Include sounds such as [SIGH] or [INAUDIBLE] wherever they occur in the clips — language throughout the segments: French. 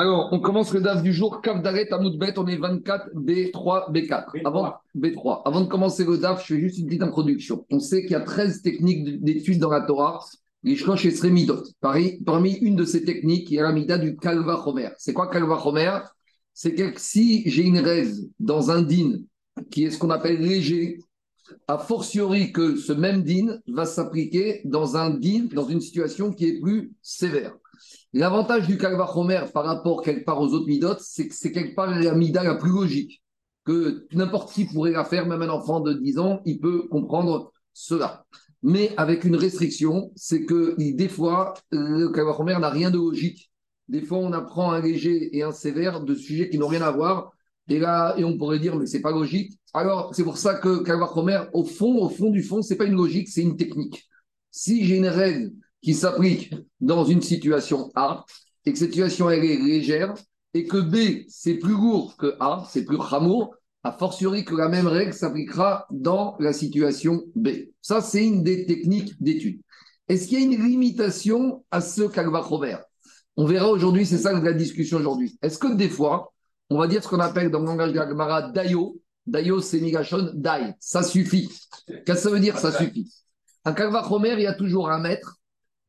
Alors, on commence le DAF du jour, Kav Daret Amoudbet, on est 24, B3, B4. Avant, B3. Avant de commencer le DAF, je fais juste une petite introduction. On sait qu'il y a 13 techniques d'études dans la Torah, les Shkosh et Sremidot. Parmi une de ces techniques, il y a la mida du Kalva Homer. C'est quoi Kalva Homer C'est que si j'ai une rêve dans un din qui est ce qu'on appelle léger, a fortiori que ce même din va s'appliquer dans un din, dans une situation qui est plus sévère. L'avantage du Kalvachomer par rapport quelque part aux autres midot, c'est que c'est quelque part la mida la plus logique, que n'importe qui pourrait la faire, même un enfant de 10 ans, il peut comprendre cela. Mais avec une restriction, c'est que des fois, le Kalvachomer n'a rien de logique. Des fois, on apprend un léger et un sévère de sujets qui n'ont rien à voir. Et là, et on pourrait dire, mais c'est pas logique. Alors, c'est pour ça que Kalvachomer, au fond, au fond du fond, c'est pas une logique, c'est une technique. Si j'ai une règle qui s'applique dans une situation A, et que cette situation est légère, et que B, c'est plus lourd que A, c'est plus ramour, a fortiori que la même règle s'appliquera dans la situation B. Ça, c'est une des techniques d'étude. Est-ce qu'il y a une limitation à ce calvachomer On verra aujourd'hui, c'est ça la discussion aujourd'hui. Est-ce que des fois, on va dire ce qu'on appelle dans le langage de la Dayo, Dayo, c'est Migashon, Dai, ça suffit. Qu'est-ce que ça veut dire, ça suffit? Un calvachomer, il y a toujours un maître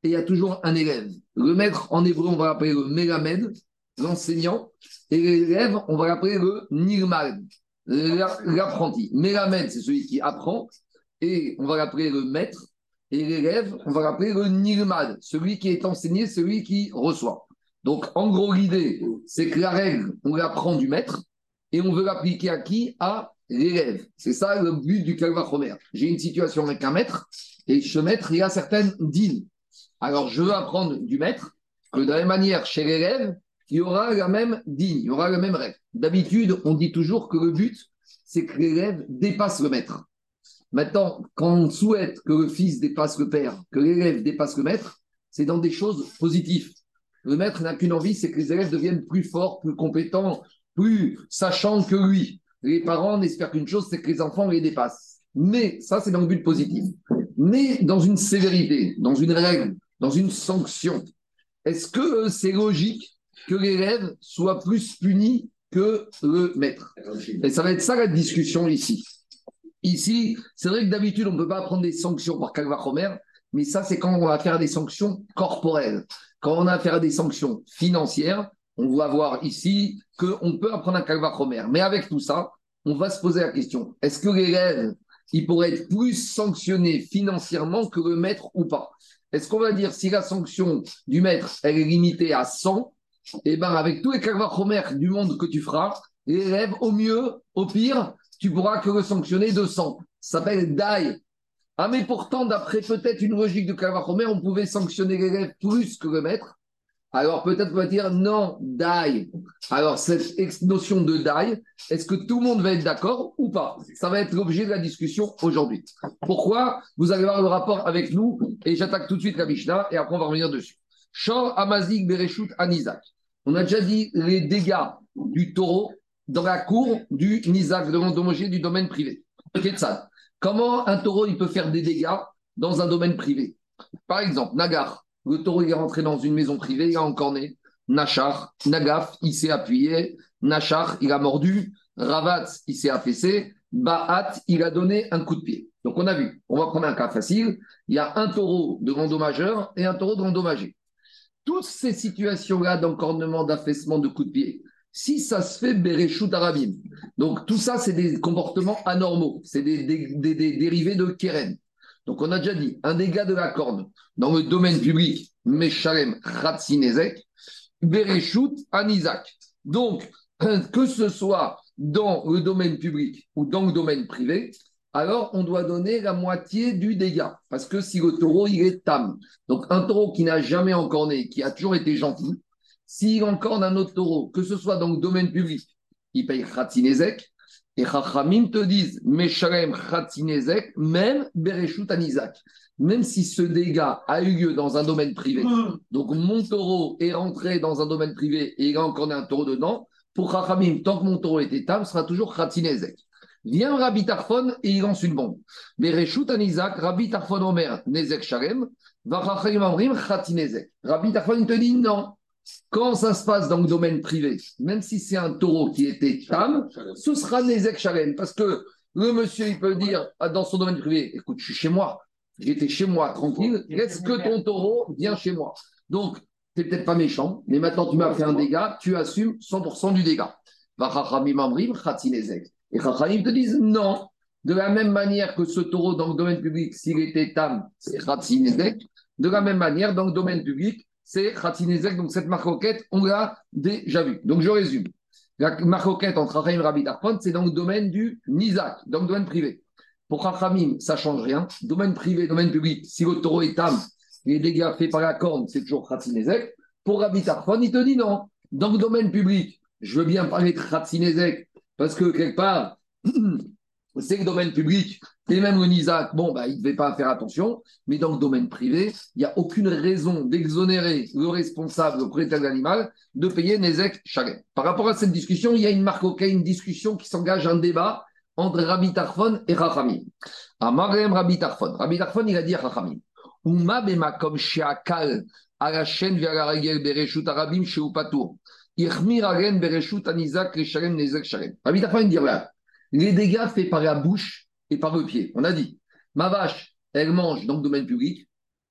et il y a toujours un élève. Le maître, en hébreu, on va l'appeler le Melamed, l'enseignant, et l'élève, on va l'appeler le Nirmad, l'apprenti. Melamed, c'est celui qui apprend, et on va l'appeler le maître, et l'élève, on va l'appeler le Nirmad, celui qui est enseigné, celui qui reçoit. Donc, en gros, l'idée, c'est que la règle, on l'apprend du maître, et on veut l'appliquer à qui? À l'élève. C'est ça le but du Kalvachomer. J'ai une situation avec un maître, et ce maître, il a certaines dînes. Alors, je veux apprendre du maître que de la même manière, chez l'élève, il y aura la même digne, il y aura la même règle. D'habitude, on dit toujours que le but, c'est que l'élève dépasse le maître. Maintenant, quand on souhaite que le fils dépasse le père, que l'élève dépasse le maître, c'est dans des choses positives. Le maître n'a qu'une envie, c'est que les élèves deviennent plus forts, plus compétents, plus sachants que lui. Les parents n'espèrent qu'une chose, c'est que les enfants les dépassent. Mais ça, c'est dans le but positif. Mais dans une sévérité, dans une règle, dans une sanction. Est-ce que c'est logique que l'élève soit plus puni que le maître? Et ça va être ça la discussion ici. Ici, c'est vrai que d'habitude, on ne peut pas prendre des sanctions par Calvachomer, mais ça, c'est quand on va faire des sanctions corporelles. Quand on a affaire à des sanctions financières, on va voir ici qu'on peut apprendre un Calvachomer. Mais avec tout ça, on va se poser la question est-ce que l'élève, il pourrait être plus sanctionné financièrement que le maître ou pas? Est-ce qu'on va dire si la sanction du maître est limitée à 100 Eh bien, avec tous les calvachomer du monde que tu feras, l'élève, au mieux, au pire, tu pourras que le sanctionner de 100. Ça s'appelle DAI. Ah, mais pourtant, d'après peut-être une logique de calvachomer, on pouvait sanctionner l'élève plus que le maître. Alors peut-être on va dire non, die. Alors cette notion de die, est-ce que tout le monde va être d'accord ou pas? Ça va être l'objet de la discussion aujourd'hui. Pourquoi? Vous allez voir le rapport avec nous et j'attaque tout de suite la Mishnah et après on va revenir dessus. Shor Amazik Bereshut Anizak. On a déjà dit les dégâts du taureau dans la cour du Nizak, de l'endommagé du domaine privé. Comment un taureau il peut faire des dégâts dans un domaine privé? Par exemple, Nagar, le taureau est rentré dans une maison privée, il a encorné. Nachar, Nagaf, il s'est appuyé. Nachar, il a mordu. Ravat, il s'est affaissé. Ba'at, il a donné un coup de pied. Donc on a vu, on va prendre un cas facile. Il y a un taureau de l'endommageur et un taureau de l'endommagé. Toutes ces situations-là d'encornement, d'affaissement, de coup de pied, si ça se fait Bereshut Arabim, donc tout ça, c'est des comportements anormaux, c'est des, dérivés de Keren. Donc, on a déjà dit, un dégât de la corne dans le domaine public, Meshalem Ratsinezek, Bereshut Anizak. Donc, [CLEARS THROAT] que ce soit dans le domaine public ou dans le domaine privé, alors on doit donner la moitié du dégât. Parce que si le taureau, il est tam, donc un taureau qui n'a jamais encorné, qui a toujours été gentil, s'il encorne un autre taureau, que ce soit dans le domaine public, il paye Khatsinezek, et Chachamim te disent, Meshalem Khatinezek, même Bereshut Anizak. Même si ce dégât a eu lieu dans un domaine privé, donc mon taureau est rentré dans un domaine privé et il a encore un taureau dedans, pour Chachamim, tant que mon taureau était tam, sera toujours Khatinezek. Vient Rabbi Tarfon et il lance une bombe. Bereshut Anizak, Rabbi Tarfon Omer, Nezek Shalem, va Chachamim Amrim Khatinezek. Rabbi Tarfon te dit non, Quand ça se passe dans le domaine privé, même si c'est un taureau qui était tam, ce sera Nezek Shalem. Parce que le monsieur, il peut dire ah, dans son domaine privé écoute, je suis chez moi, j'étais chez moi, tranquille, est-ce que ton taureau vient chez moi? Donc, tu n'es peut-être pas méchant, mais maintenant tu m'as fait un dégât, tu assumes 100% du dégât. Et Chachamim te disent non. De la même manière que ce taureau dans le domaine public, s'il était tam, c'est Khatinezek. De la même manière, dans le domaine public, c'est Khatinezek. Donc cette marcoquette, on l'a déjà vu. Donc je résume. La marcoquette entre Chachamim et Rabbi Tarfon, c'est dans le domaine du Nizak, dans le domaine privé. Pour Chachamim, ça ne change rien. Domaine privé, domaine public, si le taureau est tam, les dégâts faits par la corne, c'est toujours Khatinezek. Pour Rabbi Tarfon, il te dit non. Dans le domaine public, je veux bien parler de Khatinezek, parce que quelque part, [CLEARS THROAT] c'est le domaine public. Et même le Nizak, bon, bah, il ne devait pas faire attention, mais dans le domaine privé, il n'y a aucune raison d'exonérer le responsable, le propriétaire de l'animal, de payer Nezek Chalet. Par rapport à cette discussion, il y a une marque, une discussion qui s'engage, un débat entre Rabbi Tarfon et Rachamim. Amarem Rabbi Tarfon. Rabbi Tarfon, il a dit à Rachamim Uma bema comme Sheakal, à la chaîne vers la Bereshut Arabim chez Upatour. Irmir Anizak. Rabbi Tarfon, il dit là les dégâts faits par la bouche et par le pied. On a dit, ma vache, elle mange dans le domaine public,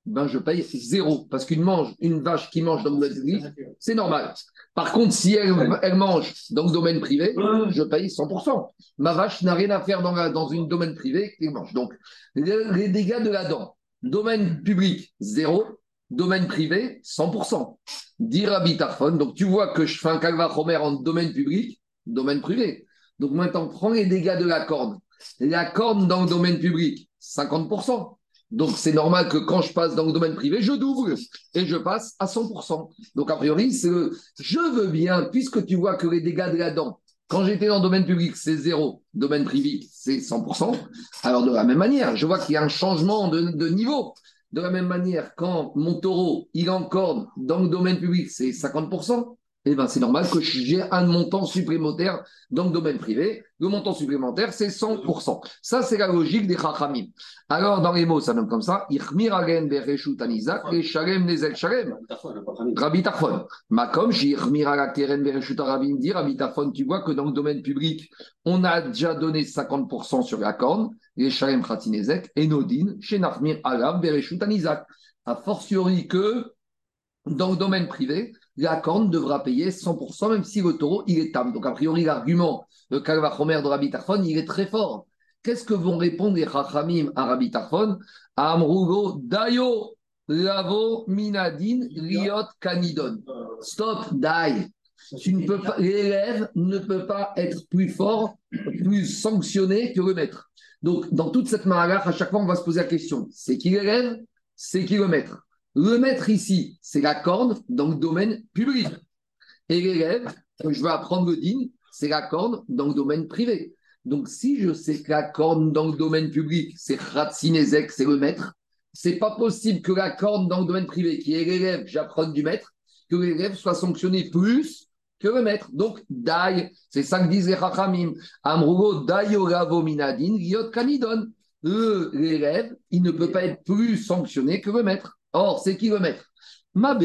ben je paye zéro. Parce qu'une mange, une vache qui mange dans le domaine public, c'est normal. Par contre, si elle, mange dans le domaine privé, je paye 100%. Ma vache n'a rien à faire dans, une domaine privé, elle mange. Donc, les, dégâts de la dent, domaine public, zéro. Domaine privé, 100%. Dire à donc tu vois que je fais un calva en domaine public, domaine privé. Donc maintenant, prends les dégâts de la corne. La corne dans le domaine public, 50%. Donc c'est normal que quand je passe dans le domaine privé, je double et je passe à 100%. Donc a priori, je veux bien, puisque tu vois que les dégâts de la dent, quand j'étais dans le domaine public, c'est zéro, domaine privé, c'est 100%. Alors de la même manière, je vois qu'il y a un changement de, niveau. De la même manière, quand mon taureau, il en corne dans le domaine public, c'est 50% eh ben, c'est normal que j'ai un montant supplémentaire dans le domaine privé. Le montant supplémentaire, c'est 100%. Ça, c'est la logique des Chachamim. Alors, dans les mots, ça donne comme ça. Rabbi Tarfon. Makom, dit Rabbi tu vois que dans le domaine public, on a déjà donné 50% sur la corne, les Shalem Khatinezek, et Nodin, chez Nachmir Bereshut Anizak. A fortiori que dans le domaine privé, la corne devra payer 100%, même si le taureau, il est tam. Donc, a priori, l'argument de Kalvachomer de Rabbi Tarfon, il est très fort. Qu'est-ce que vont répondre les Chachamim à Rabbi Tarfon? Amrugo, Dayo, Lavo, Minadin, Riot, Kanidon. Stop, die. Tu ne peux pas, l'élève ne peut pas être plus fort, plus sanctionné que le maître. Donc, dans toute cette maragare, à chaque fois, on va se poser la question c'est qui l'élève? C'est qui le maître? Le maître ici, c'est la corne dans le domaine public. Et l'élève, je vais apprendre le din, c'est la corne dans le domaine privé. Donc, si je sais que la corne dans le domaine public, c'est c'est le maître, c'est pas possible que la corne dans le domaine privé, qui est l'élève, j'apprenne du maître, que l'élève soit sanctionné plus que le maître. Donc, dai, c'est ça que disent les Chachamim. Amrugo, minadin. L'élève, il ne peut pas être plus sanctionné que le maître. Or, c'est qui le maître? Ma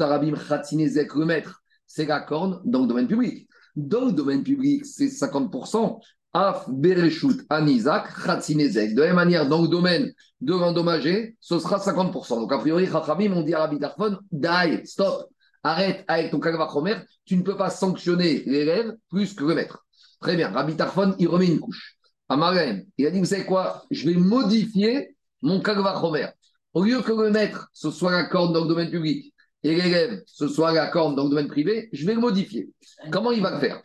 Arabim Khatinezek, le maître, c'est la corne dans le domaine public. Dans le domaine public, c'est 50%. Af Bereshut Anizak Khatinezek. De la même manière, dans le domaine de l'endommagé, ce sera 50%. Donc, a priori, Khachamim, on dit à Rabbi Darfon, die, stop, arrête avec ton Kalvachomer, tu ne peux pas sanctionner l'élève plus que le maître. Très bien, Rabbi Tarfon, il remet une couche. Amarem, il a dit, vous savez quoi? Je vais modifier mon Kalvachomer. Au lieu que le maître, ce soit la corne dans le domaine public et l'élève, ce soit la corne dans le domaine privé, je vais le modifier. Comment il va le faire?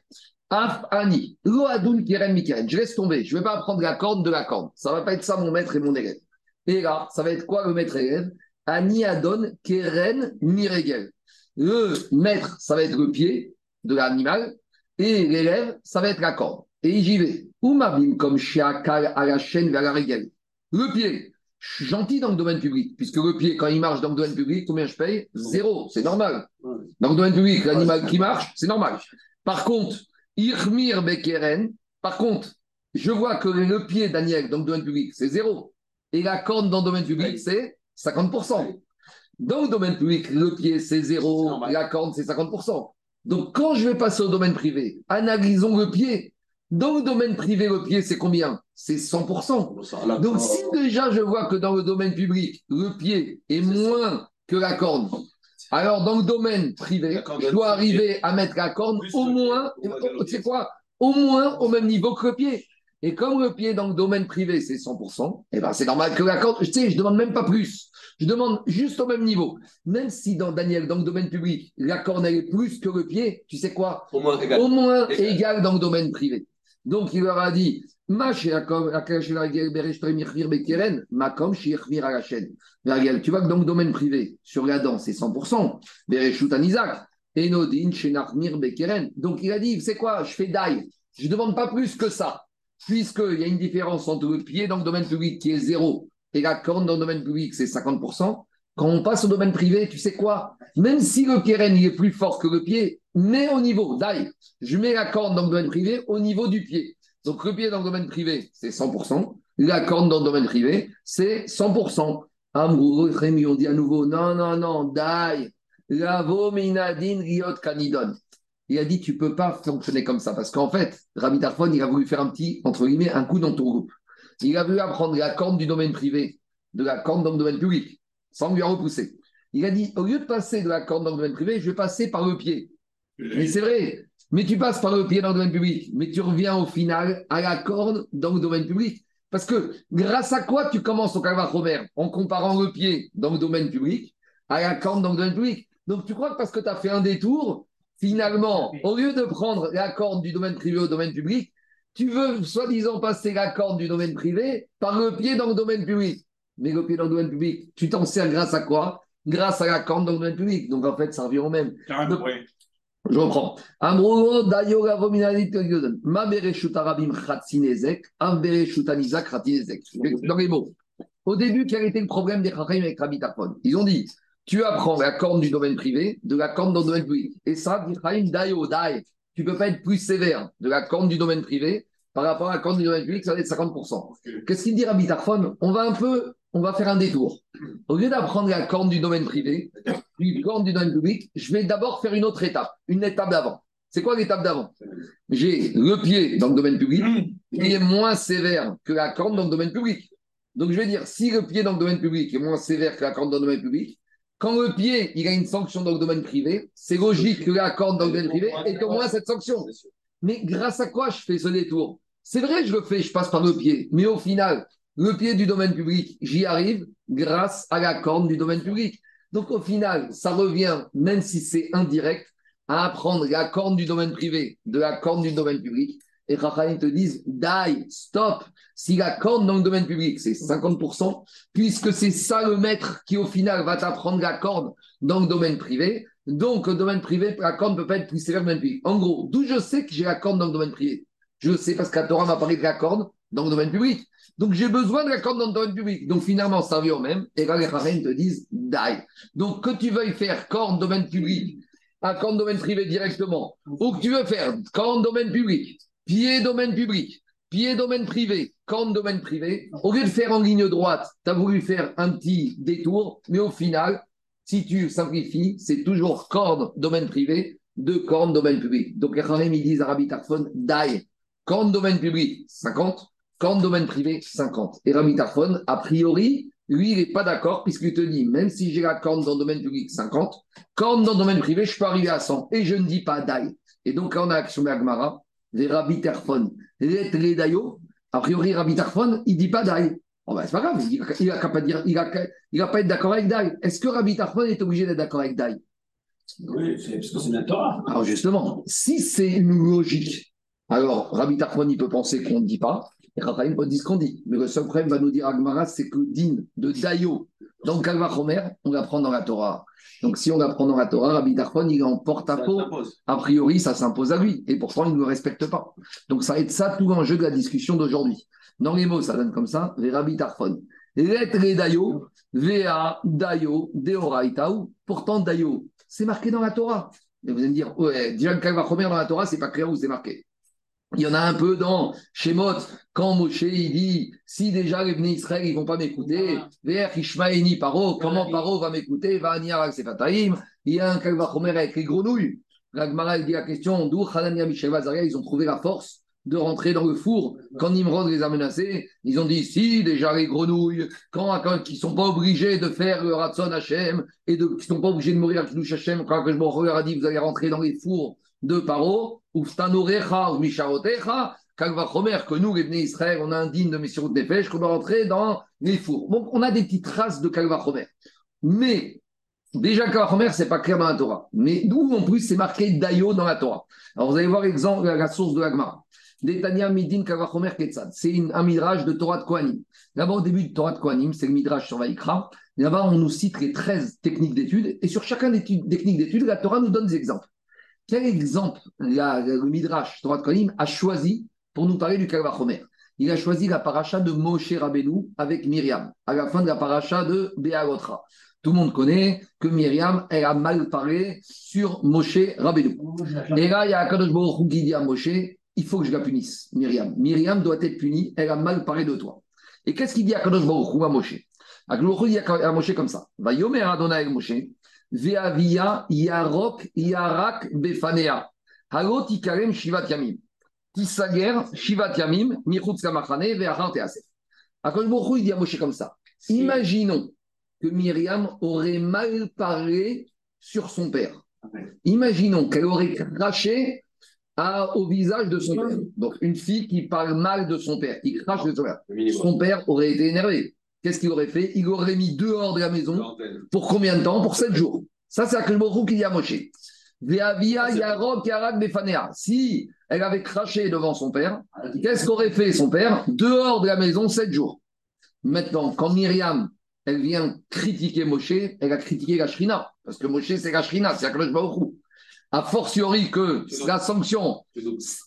Af Ani, Je laisse tomber. Je ne vais pas prendre la corne de la corne. Ça ne va pas être ça mon maître et mon élève. Et là, ça va être quoi le maître et l'élève? Ani Adon Keren Miregel. Le maître, ça va être le pied de l'animal et l'élève, ça va être la corne. Et j'y vais. Oumabim comme Shiakal à la chaîne vers la régel. Le pied, je suis gentil dans le domaine public, puisque le pied, quand il marche dans le domaine public, combien je paye? Zéro, c'est normal. Dans le domaine public, l'animal qui marche, c'est normal. Par contre, Irmir Bekeren, par contre, je vois que le pied Daniel dans le domaine public, c'est zéro. Et la corne dans le domaine public, c'est 50%. Dans le domaine public, le pied, c'est zéro, la corne, c'est 50%. Donc, quand je vais passer au domaine privé, analysons le pied. Dans le domaine privé, le pied, c'est combien? C'est 100%. Donc, si déjà je vois que dans le domaine public, le pied est moins que la corne, alors dans le domaine privé, je dois arriver à mettre la corne au moins, tu sais quoi? Au moins au même niveau que le pied. Et comme le pied dans le domaine privé, c'est 100%, eh ben c'est normal que la corde, je sais, je demande même pas plus. Je demande juste au même niveau. Même si dans Daniel, dans le domaine public, la corne elle est plus que le pied, tu sais quoi? Au moins égal. Au moins égal. dans le domaine privé. Donc il leur a dit, tu vois que dans le domaine privé, sur la dent, c'est 100%. Donc il a dit, c'est quoi Je fais daille. Je ne demande pas plus que ça puisqu'il y a une différence entre le pied dans le domaine public qui est zéro et la corne dans le domaine public, c'est 50%, quand on passe au domaine privé, tu sais quoi? Même si le kéren il est plus fort que le pied, mais au niveau, d'ailleurs, je mets la corne dans le domaine privé au niveau du pied. Donc le pied dans le domaine privé, c'est 100%, la corne dans le domaine privé, c'est 100%. Amoureux, Rémi, on dit à nouveau, non, non, non, daï, lavo minadin riot il a dit tu peux pas fonctionner comme ça parce qu'en fait, Rabbi Tarfon, il a voulu faire un petit, entre guillemets, un coup dans ton groupe. Il a voulu apprendre la corne du domaine privé de la corne dans le domaine public, sans lui repousser. Il a dit au lieu de passer de la corne dans le domaine privé, je vais passer par le pied. Mais c'est vrai, mais tu passes par le pied dans le domaine public, mais tu reviens au final à la corne dans le domaine public. Parce que grâce à quoi tu commences au Calvachomer en comparant le pied dans le domaine public à la corne dans le domaine public? Donc tu crois que parce que tu as fait un détour, finalement, au lieu de prendre la corde du domaine privé au domaine public, tu veux soi-disant passer la corde du domaine privé par le pied dans le domaine public. Mais le pied dans le domaine public, tu t'en sers grâce à quoi? Grâce à la corde dans le domaine public. Donc en fait, ça revient au même. Je reprends. Dans les mots. Au début, quel était le problème des Chachamim avec Rabbi Ils ont dit tu apprends la corne du domaine privé de la corne dans le domaine public. Et ça, tu ne peux pas être plus sévère de la corne du domaine privé par rapport à la corne du domaine public, ça va être 50%. Qu'est-ce qu'il dit Rabbi Tarfon On va un peu, on va faire un détour. Au lieu d'apprendre la corne du domaine privé, puis corne du domaine public, je vais d'abord faire une autre étape, une étape d'avant. C'est quoi l'étape d'avant? J'ai le pied dans le domaine public qui est moins sévère que la corne dans le domaine public. Donc je vais dire, si le pied dans le domaine public est moins sévère que la corne dans le domaine public, quand le pied, il a une sanction dans le domaine privé, c'est logique que la corde dans le domaine privé ait au moins cette sanction. Mais grâce à quoi je fais ce détour? C'est vrai, je le fais, je passe par le pied. Mais au final, le pied du domaine public, j'y arrive grâce à la corne du domaine public. Donc au final, ça revient, même si c'est indirect, à apprendre la corne du domaine privé de la corne du domaine public et Rachaim te disent die, stop. Si la corne dans le domaine public, c'est 50%, puisque c'est ça le maître qui, au final, va t'apprendre la corne dans le domaine privé. Donc, le domaine privé, la corne ne peut pas être plus sévère que le domaine public. En gros, d'où je sais que j'ai la corne dans le domaine privé? Je sais parce que Torah m'a parlé de la corne dans le domaine public. Donc, j'ai besoin de la corne dans le domaine public. Donc, finalement, ça revient au même. Et là, les Rachaim te disent die. Donc, que tu veuilles faire corne domaine public à corne domaine privé directement, ou que tu veux faire corne domaine public pied domaine public, pied domaine privé, corne domaine privé, au lieu de faire en ligne droite, tu as voulu faire un petit détour, mais au final, si tu simplifies, c'est toujours corne domaine privé, deux cornes domaine public. Donc les Khanem, ils disent à Rabbi Tarfon, die, corne domaine public, 50, corne domaine privé, 50. Et Rabbi Tarfon, a priori, lui, il n'est pas d'accord puisqu'il te dit, même si j'ai la corne dans le domaine public 50, corne dans le domaine privé, je peux arriver à 100. Et je ne dis pas die. Et donc, quand on a action d'Agmara, les Rabbi Terfon, les Dayo, a priori, Rabbi Terfon, il ne dit pas Daï. Oh ben, c'est pas grave, il n'a pas, dire, il a, il a pas être d'accord avec Daï. Est-ce que Rabbi Tarfon est obligé d'être d'accord avec Daï Oui, parce que c'est la Torah. Alors justement, si c'est une logique, alors Rabbi Tarfon, il peut penser qu'on ne dit pas, peut dire ce qu'on dit. Mais le seul problème, va nous dire Agmara, c'est que Din de Dayo, dans Kalva Chomer, on l'apprend dans la Torah. Donc, si on apprend dans la Torah, Rabbi Darfon, il en porte à peau. A priori, ça s'impose à lui. Et pourtant, il ne le respecte pas. Donc, ça va être ça tout l'enjeu de la discussion d'aujourd'hui. Dans les mots, ça donne comme ça les Rabbi Darfon. Lettre Dayo, Vea Dayo, Deoraitaou. Pourtant, Dayo, c'est marqué dans la Torah. Et vous allez me dire, ouais, déjà le Kalvachomer dans la Torah, c'est pas clair où c'est marqué. Il y en a un peu dans Shemot, quand Moshe il dit si déjà les Bnei Israël ils vont pas m'écouter, vers Ishmaeli Paro, comment Paro va m'écouter, va Sefataim, il y a un Kalvachomer avec les grenouilles. L'Agmara dit la question d'où Hanania Michel Vazaria, ils ont trouvé la force de rentrer dans le four. Quand Nimrod les a menacés, ils ont dit si déjà les grenouilles, quand, quand ils sont pas obligés de faire le Ratson Hachem et de, qui sont pas obligés de mourir à Kiddush Hachem, quand je leur a dit vous allez rentrer dans les fours de Paro, ou Stanorecha ou Misharotecha, Kalvachomer, que nous, les Bnei Israël, on a un digne de Messirut Nefesh, qu'on doit rentrer dans les fours. Donc on a des petites traces de Kalvachomer. Mais Déjà, Kalvachomer, ce n'est pas clair dans la Torah. Mais nous, en plus, c'est marqué Dayo dans la Torah. Alors, vous allez voir l'exemple, la source de l'Agmara. Detania Midin Kalvachomer Ketzad. C'est un midrash de Torah de Kohanim. Là-bas, au début de Torah de Kohanim, c'est le midrash sur Vaikra. Là-bas, on nous cite les 13 techniques d'études. Et sur chacun des techniques d'études, la Torah nous donne des exemples. Quel exemple le midrash Torah de Kohanim a choisi pour nous parler du Kalvachomer Il a choisi la paracha de Moshe Rabbeinu avec Myriam, à la fin de la paracha de Béagotra. Tout le monde connaît que Myriam, a mal parlé sur Moshe Rabbeinu. Et là, il y a Akadosh Baruch qui dit à Moshe, il faut que je la punisse, Myriam. Myriam doit être punie, elle a mal parlé de toi. Et qu'est-ce qu'il dit à Akadosh Baruch à Moshe? Akadosh Baruch dit à Moshe comme ça. Va yomer Adonai Moshe, ve'avia yarok yarak befanea, halot ikarem shivat yamim. Tisager shivat yamim, michutz kamachane ve'achar teasef. Akadosh Baruch dit à Moshe comme ça. Imaginons que Myriam aurait mal parlé sur son père. Imaginons qu'elle aurait craché au visage de son père. Donc, une fille qui parle mal de son père, qui crache de son père. Son père aurait été énervé. Qu'est-ce qu'il aurait fait? Il aurait mis dehors de la maison. Pour combien de temps? Pour sept jours. Ça, c'est Akelborou qui dit à Moshe. Si elle avait craché devant son père, qu'est-ce qu'aurait fait son père? Dehors de la maison sept jours. Maintenant, quand Myriam elle vient critiquer Moshe, elle a critiqué la Shrina. Parce que Moshe, c'est la Shrina, c'est Akadosh Baruch A fortiori que la sanction,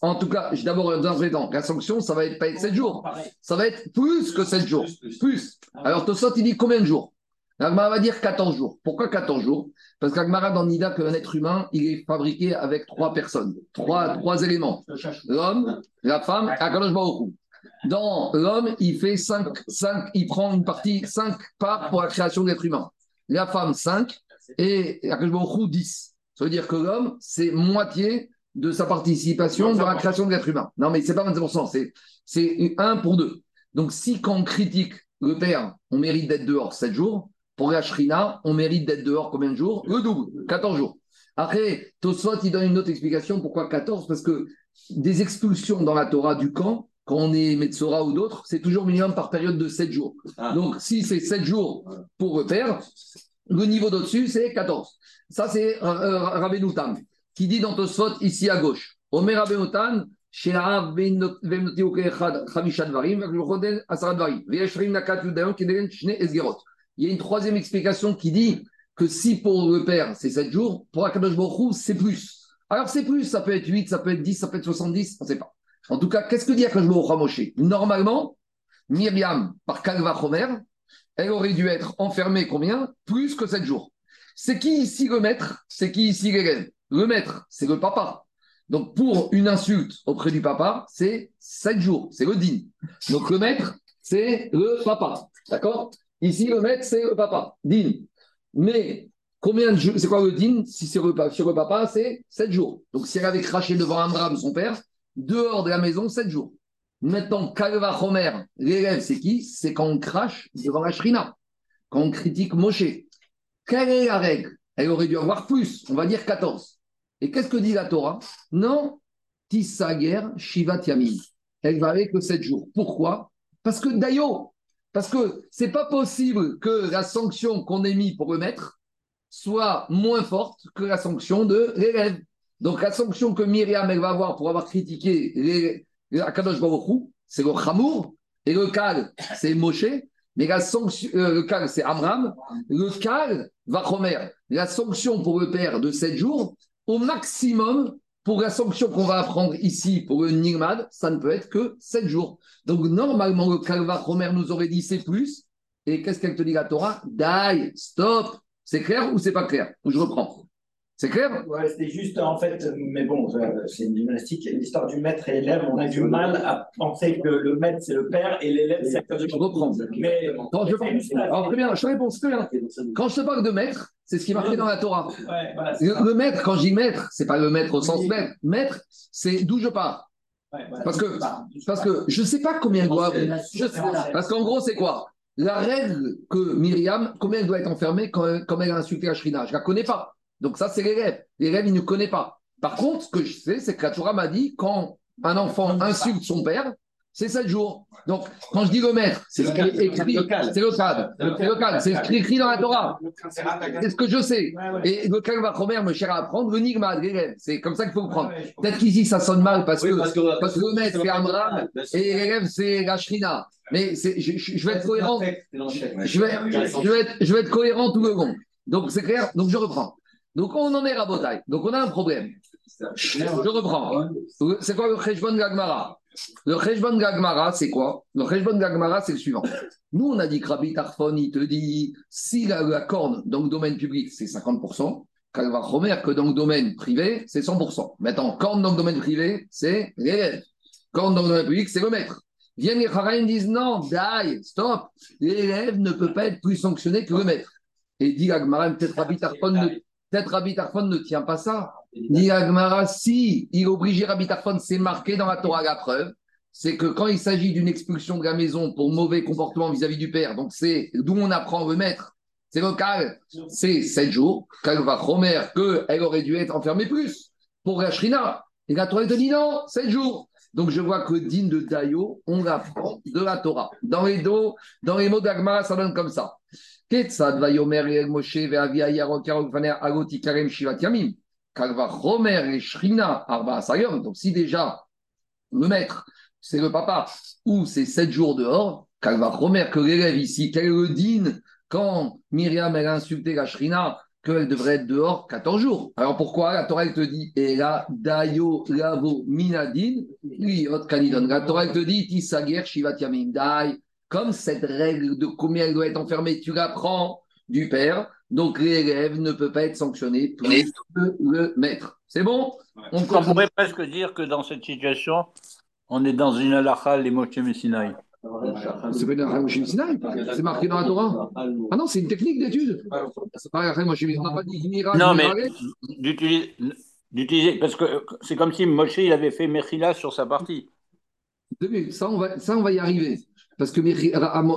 en tout cas, d'abord dans un la sanction, ça va être pas être 7 jours. Ça va être plus que 7 jours. Plus. Alors Tosot, il dit combien de jours? L'Agmara va dire 14 jours. Pourquoi 14 jours? Parce qu'Agmara dans Nida, qu'un être humain, il est fabriqué avec trois personnes, trois, trois éléments. L'homme, la femme Akadosh Baruch dans l'homme, il fait 5, 5, il prend une partie, 5 parts pour la création de l'être humain. La femme, 5 et la 10. Ça veut dire que l'homme, c'est moitié de sa participation dans la création de l'être humain. Non, mais c'est pas 25%, c'est, c'est 1 pour 2. Donc, si quand on critique le père, on mérite d'être dehors 7 jours, pour la shrina, on mérite d'être dehors combien de jours? Le double, 14 jours. Après, Tosfot, il donne une autre explication. Pourquoi 14 Parce que des expulsions dans la Torah du camp, quand on est Metsora ou d'autres, c'est toujours minimum par période de 7 jours. Ah. Donc, si c'est 7 jours pour repère, le niveau d'au-dessus, c'est 14. Ça, c'est euh, euh Rabbenoutan, qui dit dans Tosfot, ici à gauche. Omer il y a une troisième explication qui dit que si pour le père c'est 7 jours, pour Akadosh Baruch c'est plus. Alors c'est plus, ça peut être 8, ça peut être 10, ça peut être 70, on ne sait pas. En tout cas, qu'est-ce que dit Akash Moshe? Normalement, Myriam, par Kalva Chomer, elle aurait dû être enfermée combien? Plus que 7 jours. C'est qui ici le maître C'est qui ici l'élève Le maître, c'est le papa. Donc, pour une insulte auprès du papa, c'est 7 jours, c'est le din. Donc, le maître, c'est le papa. D'accord? Ici, le maître, c'est le papa, din. Mais combien de jours C'est quoi le din? Si c'est le papa, c'est 7 jours. Donc, si elle avait craché devant un drame son père, dehors de la maison 7 jours. Maintenant, Kalva Homer, l'élève, c'est qui? C'est quand on crache devant la Shrina, quand on critique Moshe. Quelle est la règle? Elle aurait dû avoir plus, on va dire 14. Et qu'est-ce que dit la Torah? Non, Tissager Shivat Yamin. Elle va avec que 7 jours. Pourquoi? Parce que d'ailleurs, parce que c'est pas possible que la sanction qu'on ait mis pour le maître soit moins forte que la sanction de l'élève. Donc la sanction que Myriam elle va avoir pour avoir critiqué les, Akadosh Baruch c'est le Chamour, et le Kal, c'est Moshe, mais la sanction, euh, le Kal, c'est Amram, le Kal va Chomer. La sanction pour le père de 7 jours, au maximum, pour la sanction qu'on va apprendre ici pour le Nigmad, ça ne peut être que 7 jours. Donc normalement, le Kal va Chomer nous aurait dit c'est plus. Et qu'est-ce qu'elle te dit la Torah? Die, stop. C'est clair ou c'est pas clair? Je reprends. C'est clair? Ouais, c'était juste en fait, mais bon, c'est une gymnastique, l'histoire du maître et l'élève, on a du mal à penser que le maître c'est le père et l'élève c'est le Je reprends. Mais Quand je, alors, très bien, je réponds très bien. Quand je te parle de maître, c'est ce qui est marqué dans la Torah. Ouais, voilà, c'est Le, maître, quand je dis maître, c'est pas le maître au sens maître. Maître, c'est d'où je pars. Ouais, voilà. Parce que, parce que je sais pas combien doit. je sais- parce qu'en gros, c'est quoi? La règle que Myriam, combien elle doit être enfermée quand, quand elle a insulté la Shrina Je la connais pas. Donc ça, c'est l'élève. L'élève, il ne connaît pas. Par contre, ce que je sais, c'est que la Torah m'a dit quand un enfant insulte son père, c'est 7 jours. Donc, quand je dis le maître, c'est ce qui est écrit. C'est cadre. C'est cadre. C'est ce qui est écrit dans la Torah. C'est ce que je sais. Et le calva Romer me cher à apprendre, le nigma. C'est comme ça qu'il faut le prendre. Peut-être qu'ici, ça sonne mal parce que, parce que, que le maître, c'est Amram et l'élève, c'est la Shrina. Mais je, vais être cohérent. Je vais, je, vais être, je vais être cohérent tout le long. Donc, c'est clair. Donc, je reprends. Donc, on en est Botaï. Donc, on a un problème. Je reprends. C'est quoi le Cheshbon Gagmara? Le Cheshbon Gagmara, c'est quoi? Le Cheshbon Gagmara, c'est le suivant. Nous, on a dit que Rabbi Tarfon, il te dit si la, corne dans le domaine public, c'est 50%, Kalva Romer, que dans le domaine privé, c'est 100%. Maintenant, corne dans le domaine privé, c'est l'élève. Corne dans le domaine public, c'est le maître. Viennent les Charaïm disent non, die, stop. L'élève ne peut pas être plus sanctionné que le maître. Et dit Agmara, peut-être Rabbi Tarfon ne, peut-être Rabbi Tarfon ne tient pas ça. Dit Agmara, si il oblige Rabbi Tarfon, c'est marqué dans la Torah la preuve, c'est que quand il s'agit d'une expulsion de la maison pour mauvais comportement vis-à-vis du père, donc c'est d'où on apprend le maître, c'est local, c'est 7 jours, Kalva Romer, qu'elle aurait dû être enfermée plus pour la Shrina. Et la Torah te dit non, 7 jours. Donc je vois que digne de Dayo, on l'apprend de la Torah. Dans les, dos, dans les mots d'Agmara, ça donne comme ça. Ketzad vayomer el Moshe ve'avia yarok yarok vaner agoti karem shivat yamim. Kalva Romer et Shrina arba asayom. Donc si déjà le maître, c'est le papa, ou c'est 7 jours dehors, Kalva Romer, que l'élève ici, quel est le din quand Myriam a insulté la Shrina, qu'elle devrait être dehors 14 jours. Alors pourquoi la Torah elle te dit et là dayo lavo minadin liot kanidon. La Torah elle te dit tisager shivat yamim dai. Comme cette règle de combien elle doit être enfermée, tu l'apprends du père, donc l'élève ne peut pas être sanctionné plus que le maître. C'est bon? On pourrait presque dire que dans cette situation, on est dans une halakha, les Moshe C'est pas une Rachel Moshe Sinaï, c'est marqué dans la Torah. Ah non, c'est une technique d'étude. C'est pas Rachel Moshe Sinaï, on n'a pas dit miracle. Non, mais d'utiliser, d'utiliser- parce que c'est comme si Moshe il avait fait Mechila sur sa partie. Ça on, va, ça, on va y arriver. Parce que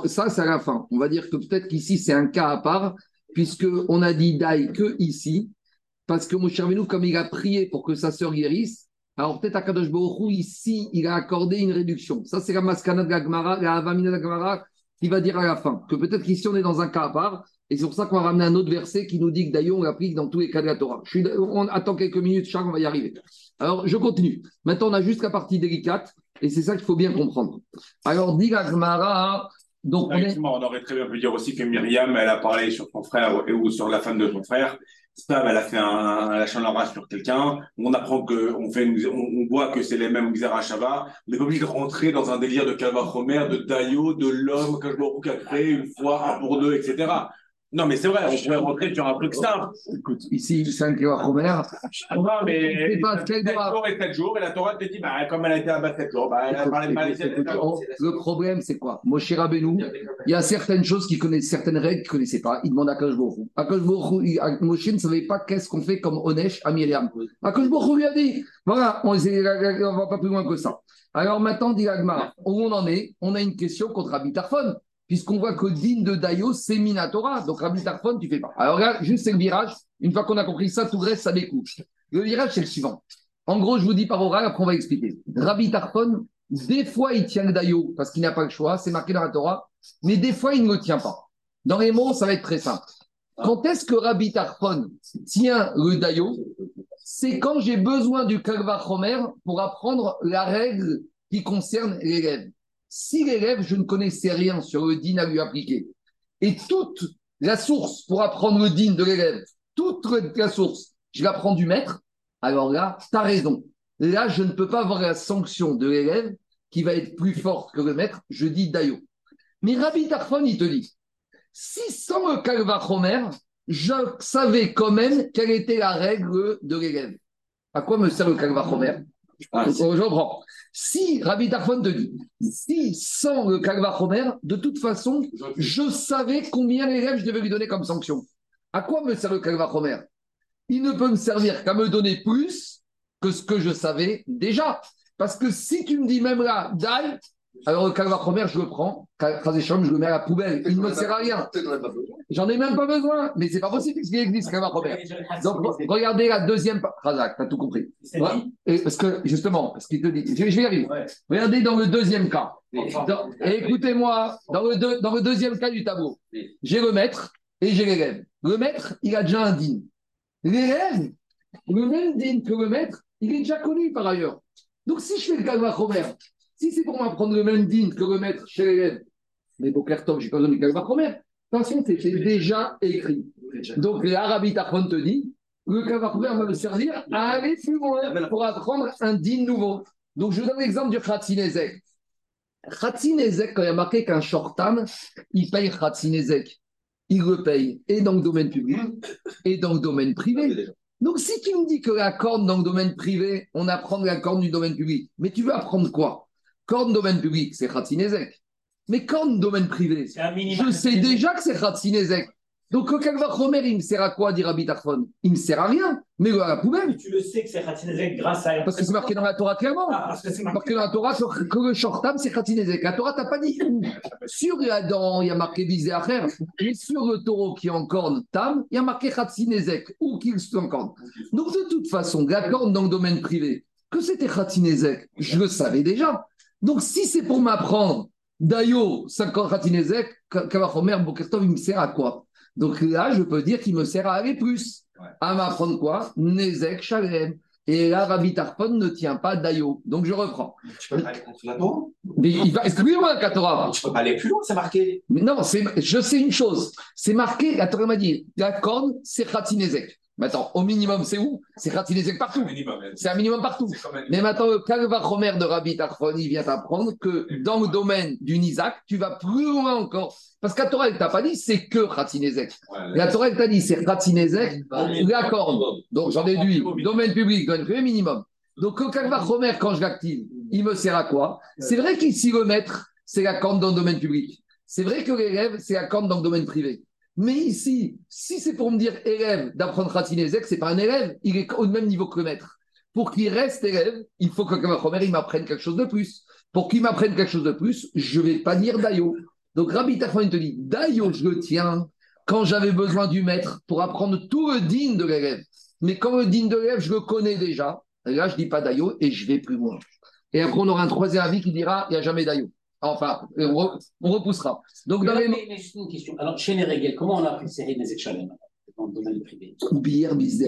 ça, c'est à la fin. On va dire que peut-être qu'ici, c'est un cas à part, puisqu'on a dit Dai que ici, parce que Moshe Rabbeinu, comme il a prié pour que sa sœur guérisse, alors peut-être à Kadosh Baruch Hu, ici, il a accordé une réduction. Ça, c'est la Maskana de la Gemara, la Avamina de la Gemara, qui va dire à la fin. Que peut-être qu'ici, on est dans un cas à part, et c'est pour ça qu'on va ramener un autre verset qui nous dit que d'ailleurs, on l'applique dans tous les cas de la Torah. Je suis, on attend quelques minutes, Charles, on va y arriver. Alors, je continue. Maintenant, on a juste la partie délicate, et c'est ça qu'il faut bien comprendre. Alors, dit la Gemara, donc on est... Effectivement, on aurait très bien pu dire aussi que Myriam, elle a parlé sur son frère ou- ou sur la femme de son frère. Spam, elle a fait un, lâche en rage sur quelqu'un. On apprend que, on fait, on, voit que c'est les mêmes Xera Shava. On n'est pas obligé de rentrer dans un délire de Calva Romer, de Dayo, de l'homme que je qui a créé une fois, un pour deux, etc. Non, mais c'est vrai, on pourrait rentrer sur un truc simple. Écoute, ici, c'est un Kéva Romer. Non, mais C'est pas quel 7 droit. jours et 7 jours, et la Torah te dit, bah, comme elle a été à bas 7 jours, bah, elle a parlé de mal on- Le problème, c'est quoi? Moshe Rabbeinu, il y a certaines choses qu'il connaît, certaines règles qu'il ne connaissait pas. Il demande à Akash Borou. Akash Borou, Moshe ne savait pas qu'est-ce qu'on fait comme Onesh à Myriam. Akash Borou lui a dit voilà, on ne va pas plus loin que ça. Alors maintenant, dit Agmara, où on en est? On a une question contre Rabbi Tarfon, puisqu'on voit que digne de Dayo, c'est Minatora. Donc Rabbi Tarfon, tu fais pas. Alors là, juste c'est le virage. Une fois qu'on a compris ça, tout reste, ça découle. Le virage, c'est le suivant. En gros, je vous dis par oral, après on va expliquer. Rabbi Tarfon, des fois, il tient le daïo parce qu'il n'a pas le choix, c'est marqué dans la Torah, mais des fois, il ne le tient pas. Dans les mots, ça va être très simple. Quand est-ce que Rabbi Tarfon tient le daïo? C'est quand j'ai besoin du Kalva Chomer pour apprendre la règle qui concerne l'élève. Si l'élève, je ne connaissais rien sur le din à lui appliquer, et toute la source pour apprendre le din de l'élève, toute la source, je l'apprends du maître, alors là, tu as raison. Là, je ne peux pas avoir la sanction de l'élève qui va être plus forte que le maître, je dis Dayo. Mais Rabbi Tarfon, il te dit, si sans le Kalva Chomer, je savais quand même quelle était la règle de l'élève. À quoi me sert le Kalvachomer Ah, Je reprends. Si Rabbi Tarfon te dit, si sans le Kalvachomer, de toute façon, je savais combien d'élèves je devais lui donner comme sanction. À quoi me sert le Kalvachomer Il ne peut me servir qu'à me donner plus que ce que je savais déjà. Parce que si tu me dis même là, Dai, alors le Kalvachomer, je le prends, Khazesham, je le mets à la poubelle. Il ne me sert à rien. J'en ai même pas besoin. Mais c'est pas possible qu'il existe Kalvachomer. Donc, regardez la deuxième. Razak, t'as tout compris. Et parce que, justement, parce qu'il te dit. Je, vais y arriver. Regardez dans le deuxième cas. Écoutez-moi, dans le, deux- dans le deuxième cas du tableau, j'ai le maître et j'ai l'élève. Le maître, il a déjà un dîne. L'élève, le même dîne que le maître, il est déjà connu par ailleurs. Donc, si je fais le calva Romer, si c'est pour m'apprendre le même dîne que le chez l'élève, mais Boker Tov, j'ai pas besoin du calva Romer. De toute façon, c'était déjà écrit. Donc, l'Arabie Tachon te dit, le calva Romer va me servir à aller plus loin pour apprendre un dîne nouveau. Donc, je vous donne l'exemple du Khatsinezek. Khatsinezek, quand il y a marqué qu'un shortam, il paye Khatsinezek. Il le paye et dans le domaine public et dans le domaine privé. Donc, si tu me dis que la corne dans le domaine privé, on apprend la corne du domaine public, mais tu veux apprendre quoi? Corne domaine public, c'est Khatsinezek. Mais corne domaine privé, je sais déjà que c'est Khatsinezek. Donc, le Kalva Chomer, il me sert à quoi, dit Rabbi Tarfon? Il me sert à rien, mais à la poubelle. Mais tu le sais que c'est Khatzinezek grâce à. Parce que c'est marqué dans la Torah clairement. Ah, parce que c'est Marqué marqué. dans la Torah que le shortam, c'est Khatinezek. La Torah, t'as pas dit. [LAUGHS] Sur dent, il y a marqué faire. Et sur le taureau qui est en corne, tam, il y a marqué Khatinezek, ou qu'il soit en corne. Donc, de toute façon, la corne dans le domaine privé, que c'était Khatinezek, je le savais déjà. Donc, si c'est pour m'apprendre, Dayo, 50 Khatinezek, Kavachomer, Bokertov, il me sert à quoi? Donc là, je peux dire qu'il me sert à aller plus. À m'apprendre quoi? Nezek, Shalem. Et là, Rabbi Tarpon ne tient pas Dayo. Donc, je reprends. Tu peux pas aller contre la Torah Mais il va excusez-moi, la Torah. Tu peux pas aller plus loin, c'est marqué. Mais non, je sais une chose. C'est marqué, la Torah m'a dit, la corne, c'est Khatinezek. Maintenant, au minimum, c'est où? C'est Khatinezek partout. C'est un minimum partout. Mais maintenant, le Kalvachomer de Rabbi Tarfon, il vient t'apprendre que dans le domaine du Nizak, tu vas plus loin encore. Parce que la Torah, elle t'a pas dit, c'est que Khatinezek. La Torah, elle t'a dit, c'est Khatinezek, la corne. Donc, j'en déduis, domaine public, domaine privé, minimum. Donc, le Kalvachomer, quand je l'active, il me sert à quoi? C'est vrai qu'ici, le maître, c'est la corne dans le domaine public. C'est vrai que l'élève, c'est la corne dans le domaine privé. Mais ici, si c'est pour me dire élève d'apprendre Khatinezek, c'est pas un élève, il est au même niveau que le maître. Pour qu'il reste élève, il faut que le il m'apprenne quelque chose de plus. Pour qu'il m'apprenne quelque chose de plus, je vais pas dire Dayo. Donc, Rabbi Tarfon, il te dit, Dayo, je le tiens quand j'avais besoin du maître pour apprendre tout le digne de l'élève. Mais quand le digne de l'élève, je le connais déjà, là, je dis pas Dayo et je vais plus loin. Et après, on aura un troisième avis qui dira, il n'y a jamais Dayo. Enfin, on, re- on repoussera. Donc, Mais, dans les mais- mais juste une question. Alors, chez les règles, comment on a appris série des Shalem dans le domaine privé?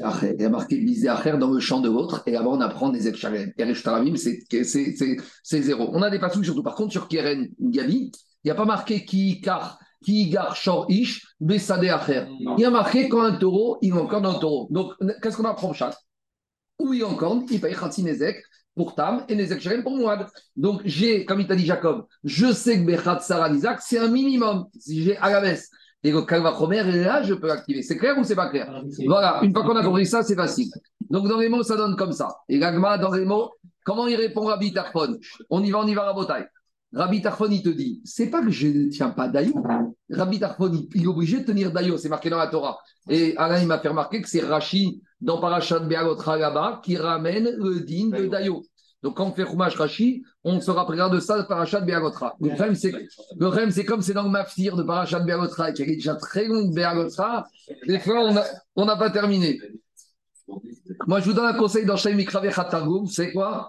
Acher. Il y a marqué Bizé Acher dans le champ de l'autre, et là-bas, on apprend des Ekchalem. Et Rishtaravim, c'est zéro. On a des passages surtout. Par contre, sur Keren Gabi, il n'y a pas marqué qui car, qui gar, shor ish, Besade Acher. Il y a marqué quand un taureau, il est encore dans le taureau. Donc, qu'est-ce qu'on apprend chaque Où il est encore, il paye Khatsinezek pour Tam et Nezek Shalem pour Mouad. Donc, j'ai, comme il t'a dit Jacob, je sais que Bechat Sarah Isaac, c'est un minimum. Si j'ai à la baisse. Et le Kalva Chomer, là, je peux l'activer. C'est clair ou c'est pas clair? Voilà, une fois qu'on a compris ça, c'est facile. Donc, dans les mots, ça donne comme ça. Et Gagma, dans les mots, comment il répond Rabbi Tarfon On y va, on y va, Rabotai. Rabbi Tarfon, il te dit, c'est pas que je ne tiens pas Dayo. Rabbi Tarfon, il- il est obligé de tenir Dayo, c'est marqué dans la Torah. Et Alain, il m'a fait remarquer que c'est Rashi, dans Parashat Beagotra là-bas, qui ramène le digne de Dayo. Donc, quand on fait Chumash Rashi, on se rappellera de ça de Parashat Beagotra. Le problème, c'est le problème, c'est comme c'est dans le Maftir de Parashat Beagotra, qui est déjà très long de Beagotra, des fois, on n'a pas terminé. Moi, je vous donne un conseil dans Shaim Mikrave Khatargum, c'est quoi?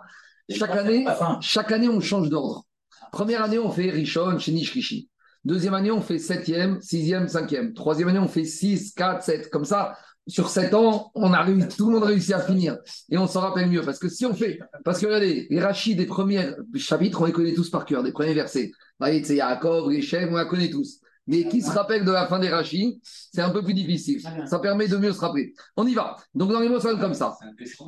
Chaque année, chaque année, on change d'ordre. Première année, on fait Rishon, Shenish, Rishi. Deuxième année, on fait septième, sixième, cinquième. Troisième année, on fait six, quatre, sept. Comme ça, sur sept ans, on a tout le monde réussit à finir. Et on s'en rappelle mieux. Parce que si on fait, parce que regardez, les rachis des premiers chapitres, on les connaît tous par cœur, des premiers versets. Vous voyez, c'est Yaakov, chefs, on la connaît tous. Mais qui se rappelle de la fin des rachis, c'est un peu plus difficile. Ça permet de mieux se rappeler. On y va. Donc, dans les mots, ça donne comme ça.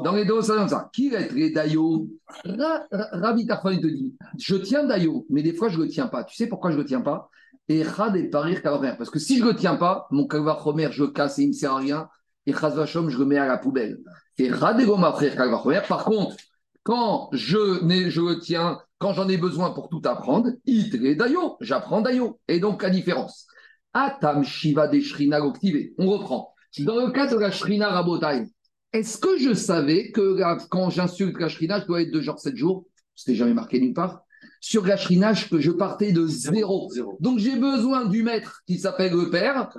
Dans les deux, ça donne ça. Qui va être les Dayo Ra- Ra- Rabbi Tarfon, il te dit Je tiens Dayo, mais des fois, je ne le tiens pas. Tu sais pourquoi je ne le tiens pas? Et Chad et Parir Kalvachomer. Parce que si je ne le tiens pas, mon Kalvachomer, je casse et il ne me sert à rien. Et Chaz Vachom, je le mets à la poubelle. Et Chad et Goma Parir Kalvachomer. Par contre, quand je, je le tiens, quand j'en ai besoin pour tout apprendre, Itre Dayo, j'apprends Dayo. Et donc, la différence. Atam Shiva des Shrina. On reprend. Dans le cas de la Shrina Rabotai, est-ce que je savais que la- quand j'insulte la Shrina, je dois être de genre 7 jours? C'était jamais marqué nulle part. Sur la Shrina, je- que je partais de zéro. Zéro. Donc j'ai besoin du maître qui s'appelle le père